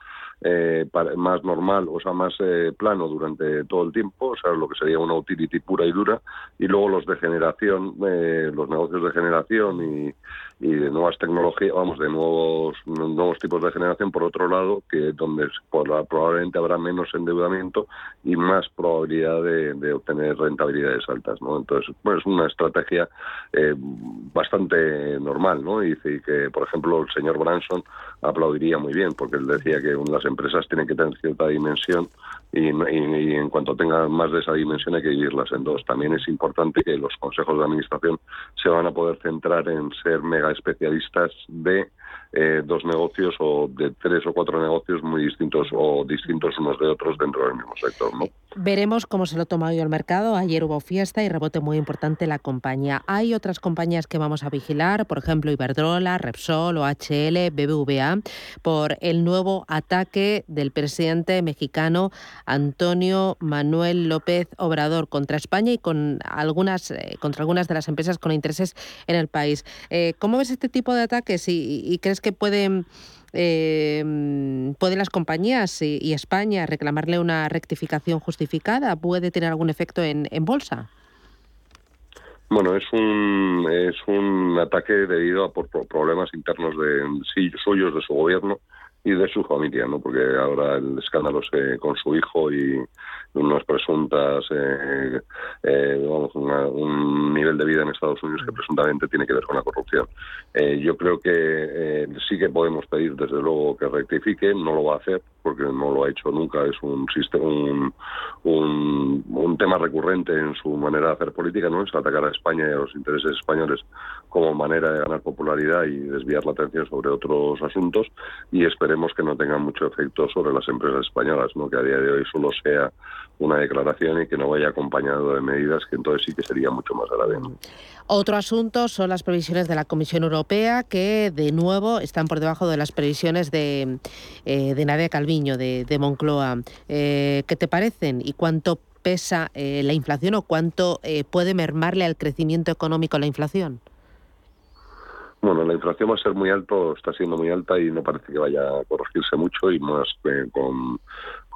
eh, más normal, o sea, más eh, plano durante todo el tiempo, o sea, lo que sería una utility pura y dura, y luego los de generación, eh, los negocios de generación y, y de nuevas tecnologías, vamos, de nuevos nuevos tipos de generación, por otro lado, que donde probablemente habrá menos endeudamiento y más probabilidad de, obtener rentabilidades altas, ¿no? Entonces, bueno, es una estrategia eh, bastante normal, ¿no? Y que, por ejemplo, el señor Branson aplaudiría muy bien, porque él decía que las empresas tienen que tener cierta dimensión y, en cuanto tengan más de esa dimensión hay que dividirlas en dos. También es importante que los consejos de administración se van a poder centrar en ser mega especialistas de eh, dos negocios o de tres o cuatro negocios muy distintos o distintos unos de otros dentro del mismo sector, ¿no? Veremos cómo se lo toma hoy el mercado. Ayer hubo fiesta y rebote muy importante la compañía. Hay otras compañías que vamos a vigilar, por ejemplo Iberdrola, Repsol, OHL, BBVA, por el nuevo ataque del presidente mexicano Antonio Manuel López Obrador contra España y con algunas, eh, contra algunas de las empresas con intereses en el país. Eh, ¿Cómo ves este tipo de ataques y, y crees que pueden eh, ¿Pueden las compañías y, España reclamarle una rectificación justificada? ¿Puede tener algún efecto en, en bolsa? Bueno, es un, es un ataque debido a por problemas internos de suyos de su gobierno y de su familia, ¿no? Porque ahora el escándalo se, con su hijo y unas presuntas, eh, eh, vamos, un nivel de vida en Estados Unidos que presuntamente tiene que ver con la corrupción. Eh, yo creo que sí que podemos pedir, desde luego, que rectifique, no lo va a hacer porque no lo ha hecho nunca, es un, sistema, un, un, tema recurrente en su manera de hacer política, ¿no? Es atacar a España y a los intereses españoles como manera de ganar popularidad y desviar la atención sobre otros asuntos y esperemos que no tenga mucho efecto sobre las empresas españolas, ¿no? que a día de hoy solo sea una declaración y que no vaya acompañado de medidas que entonces sí que sería mucho más grave. Otro asunto son las previsiones de la Comisión Europea que de nuevo están por debajo de las previsiones de, eh, de Nadia Calviño, de, Moncloa. Eh, ¿Qué te parecen y cuánto pesa eh, la inflación o cuánto puede mermarle al crecimiento económico la inflación? Bueno, la inflación va a ser muy alto, está siendo muy alta y no parece que vaya a corregirse mucho y más con,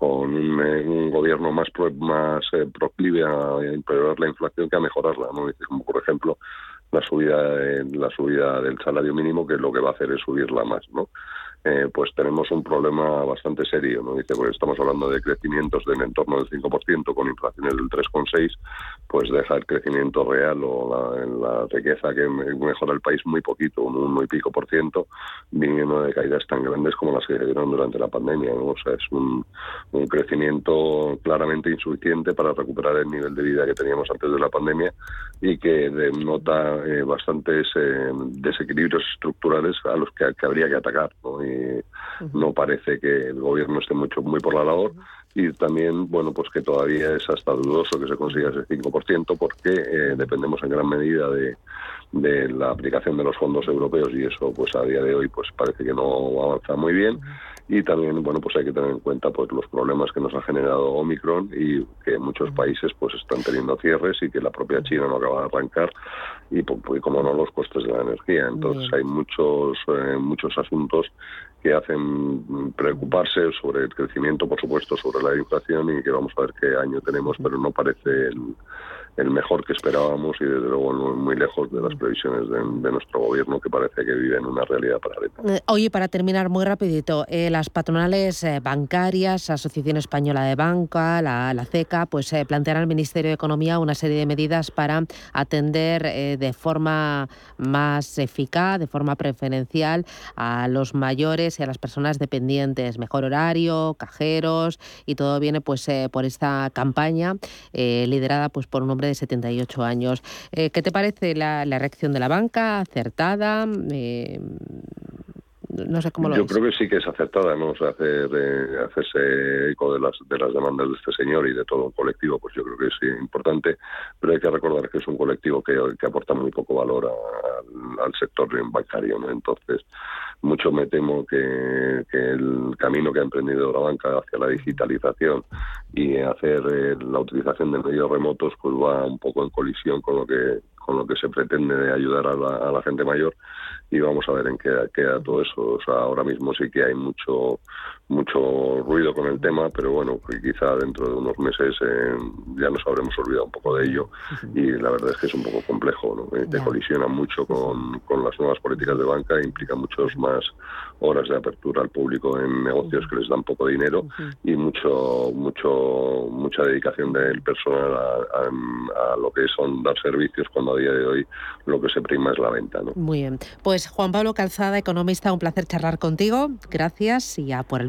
con un, gobierno más más eh, proclive a empeorar la inflación que a mejorarla, ¿no? Como por ejemplo la subida la subida del salario mínimo que lo que va a hacer es subirla más, ¿no? Eh, pues tenemos un problema bastante serio. ¿no? Dice, pues estamos hablando de crecimientos de en torno del 5% con inflaciones del 3,6%, pues deja el crecimiento real o la, riqueza que mejora el país muy poquito, un 1 y pico por ciento, viniendo de caídas tan grandes como las que se dieron durante la pandemia. O sea, es un, crecimiento claramente insuficiente para recuperar el nivel de vida que teníamos antes de la pandemia y que denota eh, bastantes eh, desequilibrios estructurales a los que, habría que atacar. ¿no? No parece que el gobierno esté mucho muy por la labor. Y también bueno pues que todavía es hasta dudoso que se consiga ese 5% porque eh, dependemos en gran medida de, de la aplicación de los fondos europeos y eso pues a día de hoy pues parece que no avanza muy bien. Y también bueno pues hay que tener en cuenta pues los problemas que nos ha generado Omicron y que muchos países pues están teniendo cierres y que la propia China no acaba de arrancar y pues, como no los costes de la energía. Entonces hay muchos eh, muchos asuntos que hacen preocuparse sobre el crecimiento por supuesto sobre la inflación y que vamos a ver qué año tenemos pero no parece el el mejor que esperábamos y desde luego muy lejos de las previsiones de, nuestro gobierno que parece que vive en una realidad paralela. Eh, oye, para terminar muy rapidito, eh, las patronales eh, bancarias, Asociación Española de Banca, la, la CECA, pues plantean al Ministerio de Economía una serie de medidas para atender de forma más eficaz, de forma preferencial a los mayores y a las personas dependientes, mejor horario, cajeros y todo viene pues por esta campaña liderada pues por un hombre de 78 años. Eh, ¿Qué te parece la, reacción de la banca? ¿Acertada? Eh, no sé cómo lo Yo creo que sí que es acertada, ¿no? O hacer, eh, hacerse eco de las, de las demandas de este señor y de todo el colectivo, pues yo creo que es importante, pero hay que recordar que es un colectivo que, que aporta muy poco valor al sector bancario, ¿no? Entonces, mucho me temo que, que, el camino que ha emprendido la banca hacia la digitalización y hacer eh, la utilización de medios remotos pues va un poco en colisión con lo que con lo que se pretende de ayudar a la, a la gente mayor y vamos a ver en qué queda todo eso. O sea, ahora mismo sí que hay mucho mucho ruido con el tema, pero bueno, quizá dentro de unos meses eh, ya nos habremos olvidado un poco de ello y la verdad es que es un poco complejo, ¿no? Eh, te colisiona mucho con, con las nuevas políticas de banca, implica muchos más horas de apertura al público en negocios que les dan poco dinero y mucho mucho mucha dedicación del personal a, lo que son dar servicios cuando a día de hoy lo que se prima es la venta. ¿no? Muy bien. Pues Juan Pablo Calzada, economista, un placer charlar contigo. Gracias y ya por el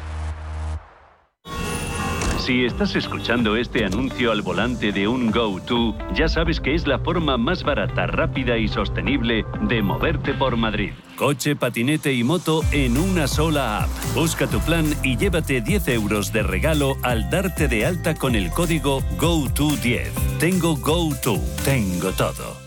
Si estás escuchando este anuncio al volante de un GoTo, ya sabes que es la forma más barata, rápida y sostenible de moverte por Madrid. Coche, patinete y moto en una sola app. Busca tu plan y llévate 10 euros de regalo al darte de alta con el código GoTo10. Tengo GoTo, tengo todo.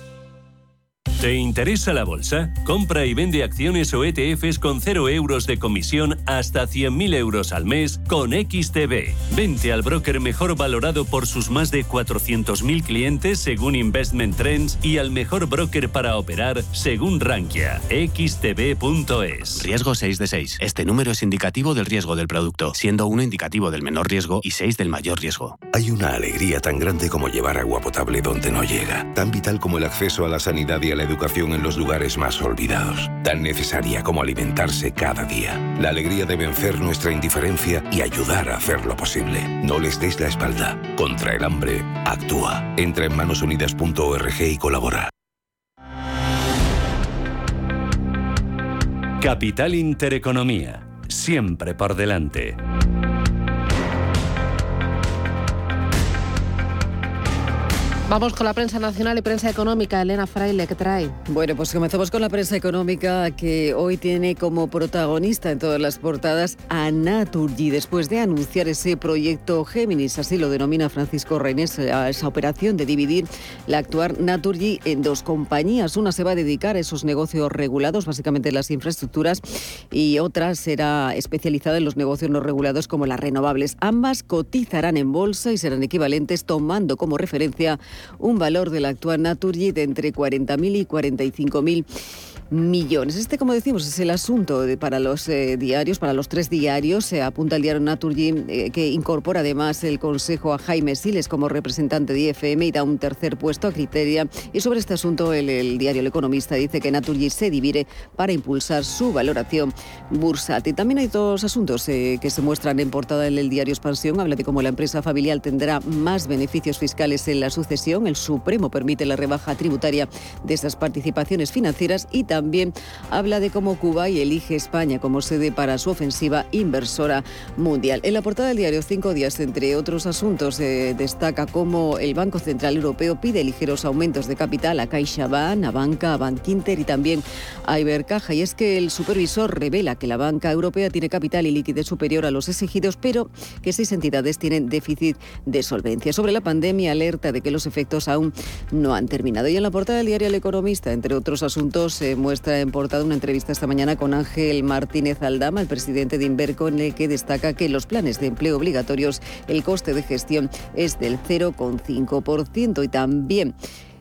¿Te interesa la bolsa? Compra y vende acciones o ETFs con 0 euros de comisión hasta 100.000 euros al mes con XTB. Vente al broker mejor valorado por sus más de 400.000 clientes según Investment Trends y al mejor broker para operar según Rankia. XTB.es. Riesgo 6 de 6. Este número es indicativo del riesgo del producto, siendo 1 indicativo del menor riesgo y 6 del mayor riesgo. Hay una alegría tan grande como llevar agua potable donde no llega, tan vital como el acceso a la sanidad y a la educación en los lugares más olvidados, tan necesaria como alimentarse cada día. La alegría de vencer nuestra indiferencia y ayudar a hacerlo posible. No les des la espalda. Contra el hambre, actúa. Entra en manosunidas.org y colabora. Capital Intereconomía. Siempre por delante. Vamos con la prensa nacional y prensa económica. Elena Fraile, ¿qué trae? Bueno, pues comenzamos con la prensa económica que hoy tiene como protagonista en todas las portadas a Naturgy, después de anunciar ese proyecto Géminis, así lo denomina Francisco Reynés, a esa operación de dividir la actual Naturgy en dos compañías. Una se va a dedicar a esos negocios regulados, básicamente las infraestructuras, y otra será especializada en los negocios no regulados como las renovables. Ambas cotizarán en bolsa y serán equivalentes tomando como referencia un valor de la actual Naturgy de entre 40.000 y 45.000 millones. Este, como decimos, es el asunto de, para los eh, diarios, para los tres diarios. Se apunta el diario Naturgy, eh, que incorpora además el consejo a Jaime Siles como representante de IFM y da un tercer puesto a Criteria. Y sobre este asunto, el, diario El Economista dice que Naturgy se divide para impulsar su valoración bursátil. También hay dos asuntos eh, que se muestran en portada en el diario Expansión. Habla de cómo la empresa familiar tendrá más beneficios fiscales en la sucesión. El Supremo permite la rebaja tributaria de esas participaciones financieras y también también habla de cómo Cuba y elige España como sede para su ofensiva inversora mundial. En la portada del diario Cinco Días, entre otros asuntos, eh, destaca cómo el Banco Central Europeo pide ligeros aumentos de capital a CaixaBank, a Banca, a Bankinter y también a Ibercaja. Y es que el supervisor revela que la banca europea tiene capital y liquidez superior a los exigidos, pero que seis entidades tienen déficit de solvencia. Sobre la pandemia, alerta de que los efectos aún no han terminado. Y en la portada del diario El Economista, entre otros asuntos, se muestra en portada una entrevista esta mañana con Ángel Martínez Aldama, el presidente de Inverco, en el que destaca que los planes de empleo obligatorios, el coste de gestión es del 0,5% y también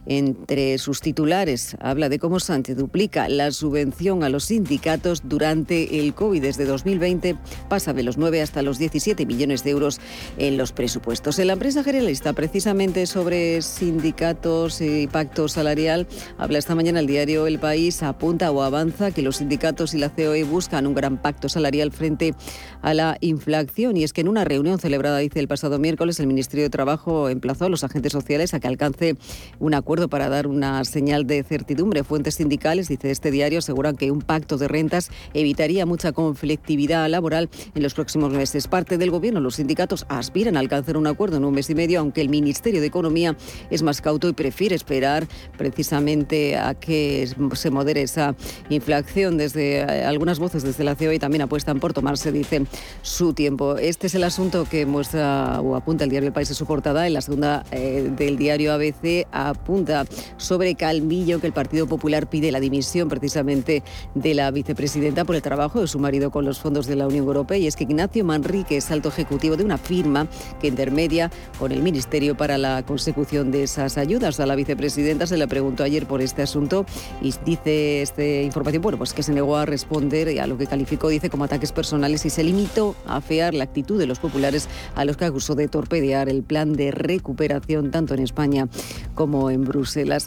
entre sus titulares habla de cómo Sánchez duplica la subvención a los sindicatos durante el COVID. Desde 2020 pasa de los 9 hasta los 17 millones de euros en los presupuestos. En la empresa generalista, precisamente sobre sindicatos y pacto salarial, habla esta mañana el diario El País, apunta o avanza que los sindicatos y la COE buscan un gran pacto salarial frente a la inflación. Y es que en una reunión celebrada, dice el pasado miércoles, el Ministerio de Trabajo emplazó a los agentes sociales a que alcance un acuerdo para dar una señal de certidumbre. Fuentes sindicales, dice este diario, aseguran que un pacto de rentas evitaría mucha conflictividad laboral en los próximos meses. Parte del Gobierno, los sindicatos aspiran a alcanzar un acuerdo en un mes y medio, aunque el Ministerio de Economía es más cauto y prefiere esperar precisamente a que se modere esa inflación. Desde eh, algunas voces desde la COE también apuestan por tomarse, dicen, su tiempo. Este es el asunto que muestra o apunta el diario El País en su portada. En la segunda eh, del diario ABC apunta pregunta sobre Calvillo, que el Partido Popular pide la dimisión precisamente de la vicepresidenta por el trabajo de su marido con los fondos de la Unión Europea. Y es que Ignacio Manrique es alto ejecutivo de una firma que intermedia con el Ministerio para la consecución de esas ayudas. A la vicepresidenta se le preguntó ayer por este asunto y dice esta información, bueno, pues que se negó a responder a lo que calificó, dice, como ataques personales y se limitó a afear la actitud de los populares a los que acusó de torpedear el plan de recuperación tanto en España como en Bruselas.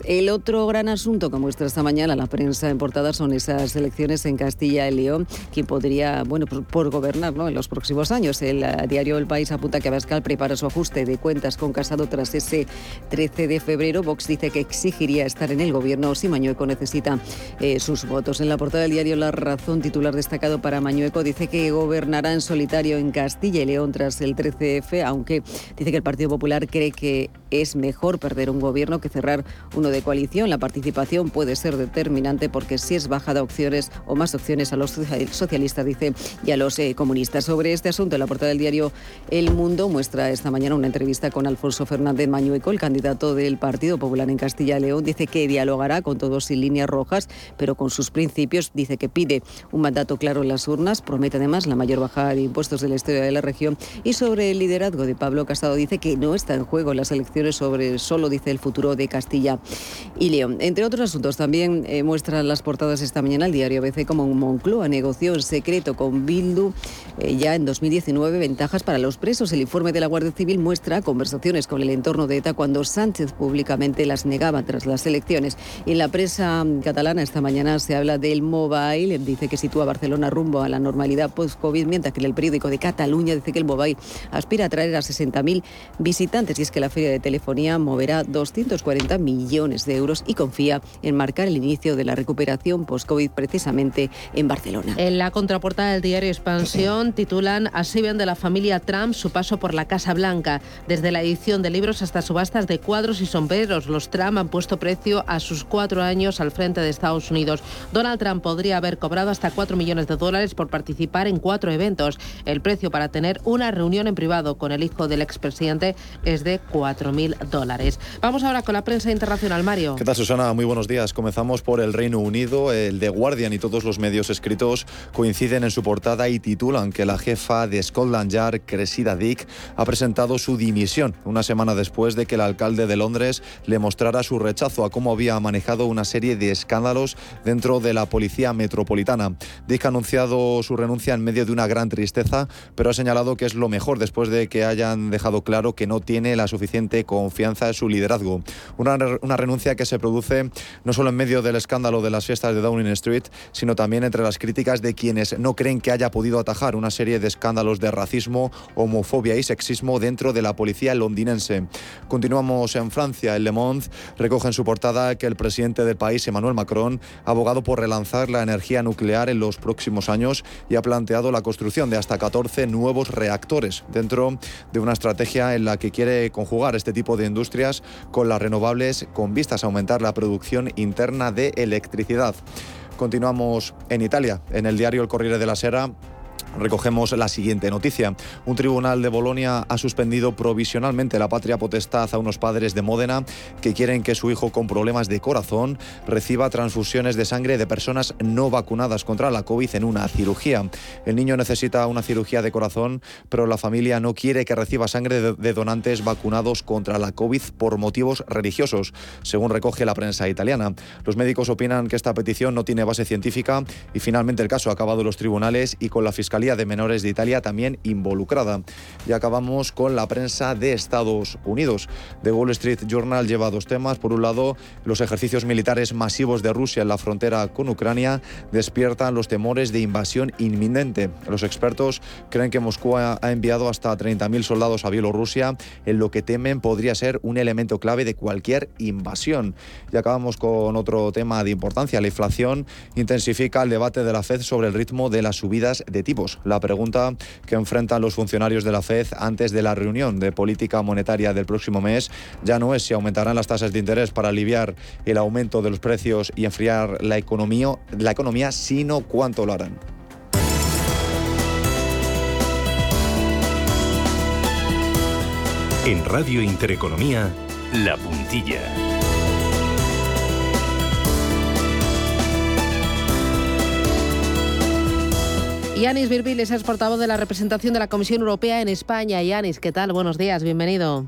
El otro gran asunto que muestra esta mañana la prensa en portada son esas elecciones en Castilla y León, quien podría, bueno, por, por gobernar ¿no? en los próximos años. El eh, diario El País apunta que Abascal prepara su ajuste de cuentas con Casado tras ese 13 de febrero. Vox dice que exigiría estar en el gobierno si Mañueco necesita eh, sus votos. En la portada del diario La Razón, titular destacado para Mañueco, dice que gobernará en solitario en Castilla y León tras el 13F, aunque dice que el Partido Popular cree que es mejor perder un gobierno que cerrar uno de coalición. La participación puede ser determinante porque si es baja de opciones o más opciones a los socialistas, dice, y a los eh, comunistas. Sobre este asunto, la portada del diario El Mundo muestra esta mañana una entrevista con Alfonso Fernández Mañueco, el candidato del Partido Popular en Castilla y León. Dice que dialogará con todos sin líneas rojas, pero con sus principios. Dice que pide un mandato claro en las urnas, promete además la mayor bajada de impuestos de la historia de la región. Y sobre el liderazgo de Pablo Casado, dice que no está en juego las elecciones sobre solo, dice, el futuro de Castilla y León. Entre otros asuntos, también eh, muestran las portadas esta mañana el diario ABC como Moncloa negoció en secreto con Bildu eh, ya en 2019 ventajas para los presos. El informe de la Guardia Civil muestra conversaciones con el entorno de ETA cuando Sánchez públicamente las negaba tras las elecciones. En la prensa catalana esta mañana se habla del mobile, dice que sitúa Barcelona rumbo a la normalidad post-COVID, mientras que en el periódico de Cataluña dice que el mobile aspira a traer a 60.000 visitantes y es que la feria de telefonía moverá 240 millones de euros y confía en marcar el inicio de la recuperación post-COVID precisamente en Barcelona. En la contraportada del diario Expansión titulan Así ven de la familia Trump su paso por la Casa Blanca. Desde la edición de libros hasta subastas de cuadros y sombreros, los Trump han puesto precio a sus cuatro años al frente de Estados Unidos. Donald Trump podría haber cobrado hasta 4 millones de dólares por participar en cuatro eventos. El precio para tener una reunión en privado con el hijo del expresidente es de 4.000 dólares. Vamos ahora con la prensa internacional, Mario. ¿Qué tal, Susana? Muy buenos días. Comenzamos por el Reino Unido. El The Guardian y todos los medios escritos coinciden en su portada y titulan que la jefa de Scotland Yard, Cressida Dick, ha presentado su dimisión una semana después de que el alcalde de Londres le mostrara su rechazo a cómo había manejado una serie de escándalos dentro de la policía metropolitana. Dick ha anunciado su renuncia en medio de una gran tristeza, pero ha señalado que es lo mejor después de que hayan dejado claro que no tiene la suficiente confianza en su liderazgo. Una, una renuncia que se produce no solo en medio del escándalo de las fiestas de Downing Street, sino también entre las críticas de quienes no creen que haya podido atajar una serie de escándalos de racismo, homofobia y sexismo dentro de la policía londinense. Continuamos en Francia. El Le Monde recoge en su portada que el presidente del país, Emmanuel Macron, ha abogado por relanzar la energía nuclear en los próximos años y ha planteado la construcción de hasta 14 nuevos reactores dentro de una estrategia en la que quiere conjugar este tipo de industrias con las renovables con vistas a aumentar la producción interna de electricidad. Continuamos en Italia. En el diario El Corriere de la Sera recogemos la siguiente noticia. Un tribunal de Bolonia ha suspendido provisionalmente la patria potestad a unos padres de Módena que quieren que su hijo con problemas de corazón reciba transfusiones de sangre de personas no vacunadas contra la COVID en una cirugía. El niño necesita una cirugía de corazón, pero la familia no quiere que reciba sangre de donantes vacunados contra la COVID por motivos religiosos, según recoge la prensa italiana. Los médicos opinan que esta petición no tiene base científica y finalmente el caso ha acabado en los tribunales y con la Fiscalía de Menores de Italia también involucrada. Y acabamos con la prensa de Estados Unidos. The Wall Street Journal lleva dos temas. Por un lado, los ejercicios militares masivos de Rusia en la frontera con Ucrania despiertan los temores de invasión inminente. Los expertos creen que Moscú ha enviado hasta 30.000 soldados a Bielorrusia, en lo que temen podría ser un elemento clave de cualquier invasión. Y acabamos con otro tema de importancia. La inflación intensifica el debate de la Fed sobre el ritmo de las subidas de tipos. La pregunta que enfrentan los funcionarios de la FED antes de la reunión de política monetaria del próximo mes ya no es si aumentarán las tasas de interés para aliviar el aumento de los precios y enfriar la economía, la economía sino cuánto lo harán. En Radio Intereconomía, La Puntilla. Yanis Virbilis es portavoz de la representación de la Comisión Europea en España. Yanis, ¿qué tal? Buenos días, bienvenido.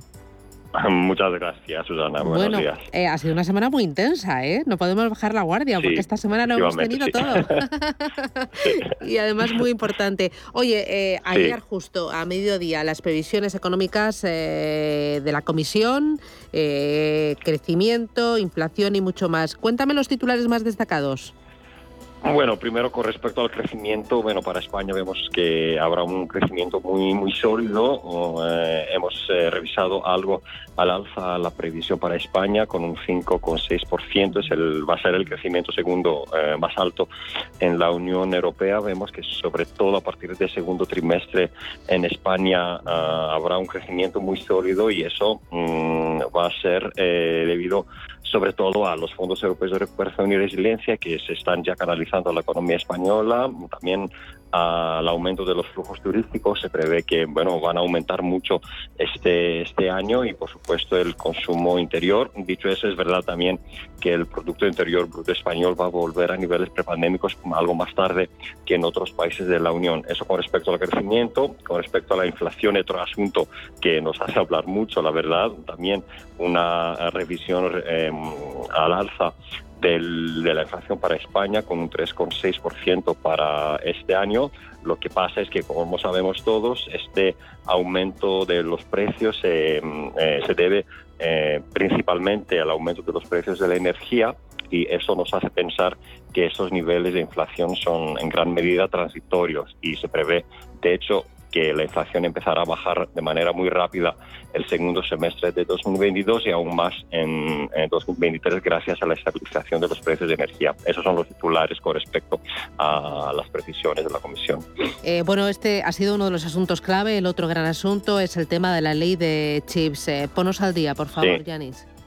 <laughs> Muchas gracias, Susana. Buenos bueno, días. Eh, ha sido una semana muy intensa, ¿eh? No podemos bajar la guardia porque esta semana lo hemos tenido todo. <laughs> y además muy importante. Oye, eh, ayer justo a mediodía las previsiones económicas eh, de la Comisión, crecimiento, inflación y mucho más. Cuéntame los titulares más destacados. Bueno, primero con respecto al crecimiento, bueno, para España vemos que habrá un crecimiento muy muy sólido. Eh, hemos eh, revisado algo al alza la previsión para España con un 5,6%, es el va a ser el crecimiento segundo eh, más alto en la Unión Europea. Vemos que sobre todo a partir del segundo trimestre en España ah, habrá un crecimiento muy sólido y eso mm, va a ser debido sobre todo a los fondos europeos de recuperación y resiliencia que se están ya canalizando a la economía española, también al aumento de los flujos turísticos. Se prevé que bueno, van a aumentar mucho este, este año y, por supuesto, el consumo interior. Dicho eso, es verdad también que el Producto Interior Bruto Español va a volver a niveles prepandémicos algo más tarde que en otros países de la Unión. Eso con respecto al crecimiento, con respecto a la inflación, otro asunto que nos hace hablar mucho, la verdad, también una revisión eh, al alza de la inflación para España con un 3,6% para este año. Lo que pasa es que, como sabemos todos, este aumento de los precios eh, eh, se debe eh, principalmente al aumento de los precios de la energía y eso nos hace pensar que esos niveles de inflación son en gran medida transitorios y se prevé, de hecho, que la inflación empezará a bajar de manera muy rápida el segundo semestre de 2022 y aún más en, 2023 gracias a la estabilización de los precios de energía. Esos son los titulares con respecto a las precisiones de la Comisión. Eh, bueno, este ha sido uno de los asuntos clave. El otro gran asunto es el tema de la ley de chips. Eh, ponos al día, por favor, Yanis. Sí,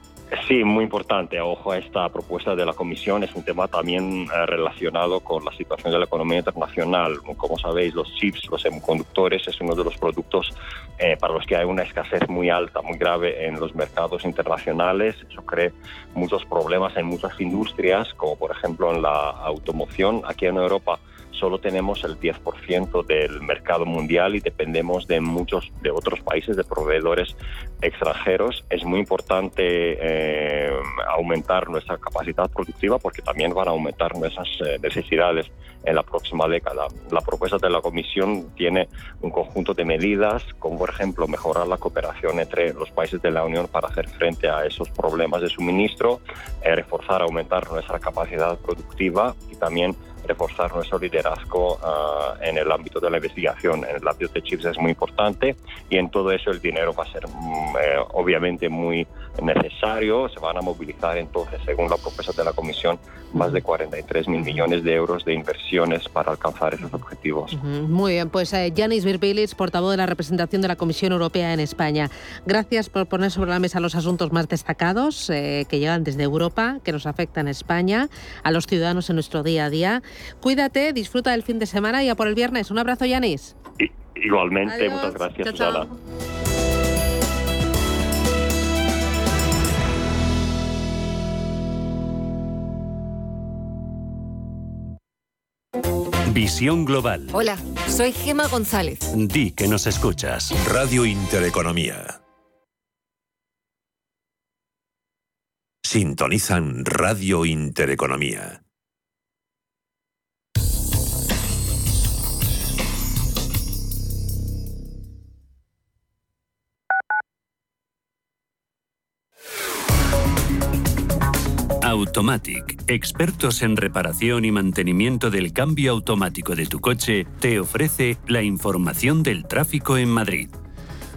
muy importante. Ojo a esta propuesta de la Comisión. Es un tema también eh, relacionado con la situación de la economía internacional. Como sabéis, los chips, los semiconductores, es uno de los productos eh, para los que hay una escasez muy alta, muy grave en los mercados internacionales. Eso crea muchos problemas en muchas industrias, como por ejemplo en la automoción. Aquí en Europa solo tenemos el 10% del mercado mundial y dependemos de muchos de otros países, de proveedores extranjeros. Es muy importante eh, aumentar nuestra capacidad productiva porque también van a aumentar nuestras eh, necesidades en la próxima década. La propuesta de la Comisión tiene un conjunto de medidas, como por ejemplo mejorar la cooperación entre los países de la Unión para hacer frente a esos problemas de suministro, eh, reforzar, aumentar nuestra capacidad productiva y también reforzar nuestro liderazgo ah, en el ámbito de la investigación, en el ámbito de chips es muy importante y en todo eso el dinero va a ser mm, eh, obviamente muy necesario. Se van a movilizar entonces, según la propuesta de la Comisión, más de 43 mil millones de euros de inversiones para alcanzar esos objetivos. Muy bien, pues eh, Janis Virbilis, portavoz de la representación de la Comisión Europea en España. Gracias por poner sobre la mesa los asuntos más destacados eh, que llegan desde Europa, que nos afectan a España, a los ciudadanos en nuestro día a día. Cuídate, disfruta del fin de semana y a por el viernes. Un abrazo, Yanis. igualmente, muchas gracias, chao, Visión Global. Hola, soy Gema González. Di que nos escuchas. Radio Intereconomía. Sintonizan Radio Intereconomía. Automatic, expertos en reparación y mantenimiento del cambio automático de tu coche, te ofrece la información del tráfico en Madrid.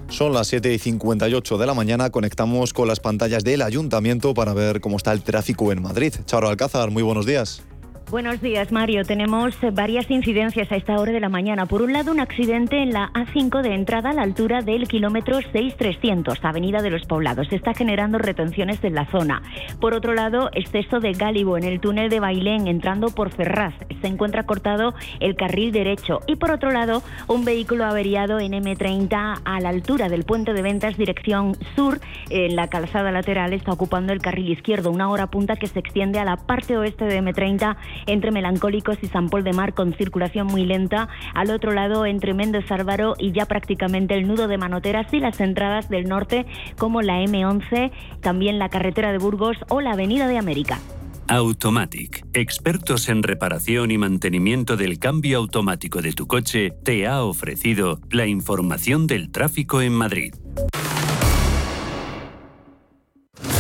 Son las 7 y 58 de la mañana, conectamos con las pantallas del ayuntamiento para ver cómo está el tráfico en Madrid. Charo Alcázar, muy buenos días. Buenos días, Mario. Tenemos varias incidencias a esta hora de la mañana. Por un lado, un accidente en la A5 de entrada a la altura del kilómetro 6300, Avenida de los Poblados. Está generando retenciones en la zona. Por otro lado, exceso de gálibo en el túnel de Bailén, entrando por Ferraz. Se encuentra cortado el carril derecho. Y por otro lado, un vehículo averiado en M30 a la altura del puente de ventas dirección sur, en la calzada lateral, está ocupando el carril izquierdo. Una hora punta que se extiende a la parte oeste de M30 entre Melancólicos y San Paul de Mar con circulación muy lenta. Al otro lado, entre Méndez Álvaro y ya prácticamente el nudo de Manoteras y las entradas del norte como la M11, también la carretera de Burgos o la Avenida de América. Automatic, expertos en reparación y mantenimiento del cambio automático de tu coche, te ha ofrecido la información del tráfico en Madrid.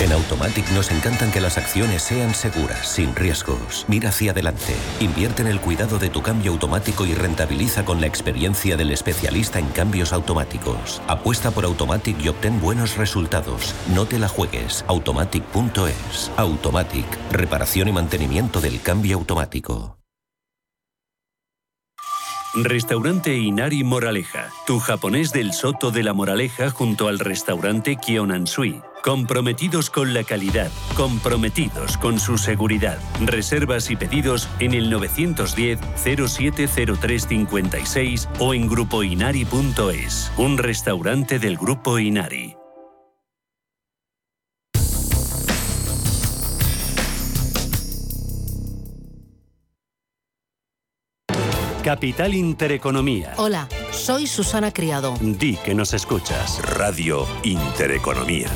En Automatic nos encantan que las acciones sean seguras, sin riesgos. Mira hacia adelante. Invierte en el cuidado de tu cambio automático y rentabiliza con la experiencia del especialista en cambios automáticos. Apuesta por Automatic y obtén buenos resultados. No te la juegues. Automatic.es. Automatic. Reparación y mantenimiento del cambio automático. Restaurante Inari Moraleja, tu japonés del Soto de la Moraleja junto al restaurante Kionansui. Comprometidos con la calidad, comprometidos con su seguridad. Reservas y pedidos en el 910 070356 o en grupoinari.es. Un restaurante del Grupo Inari. Capital Intereconomía. Hola, soy Susana Criado. Di que nos escuchas. Radio Intereconomía.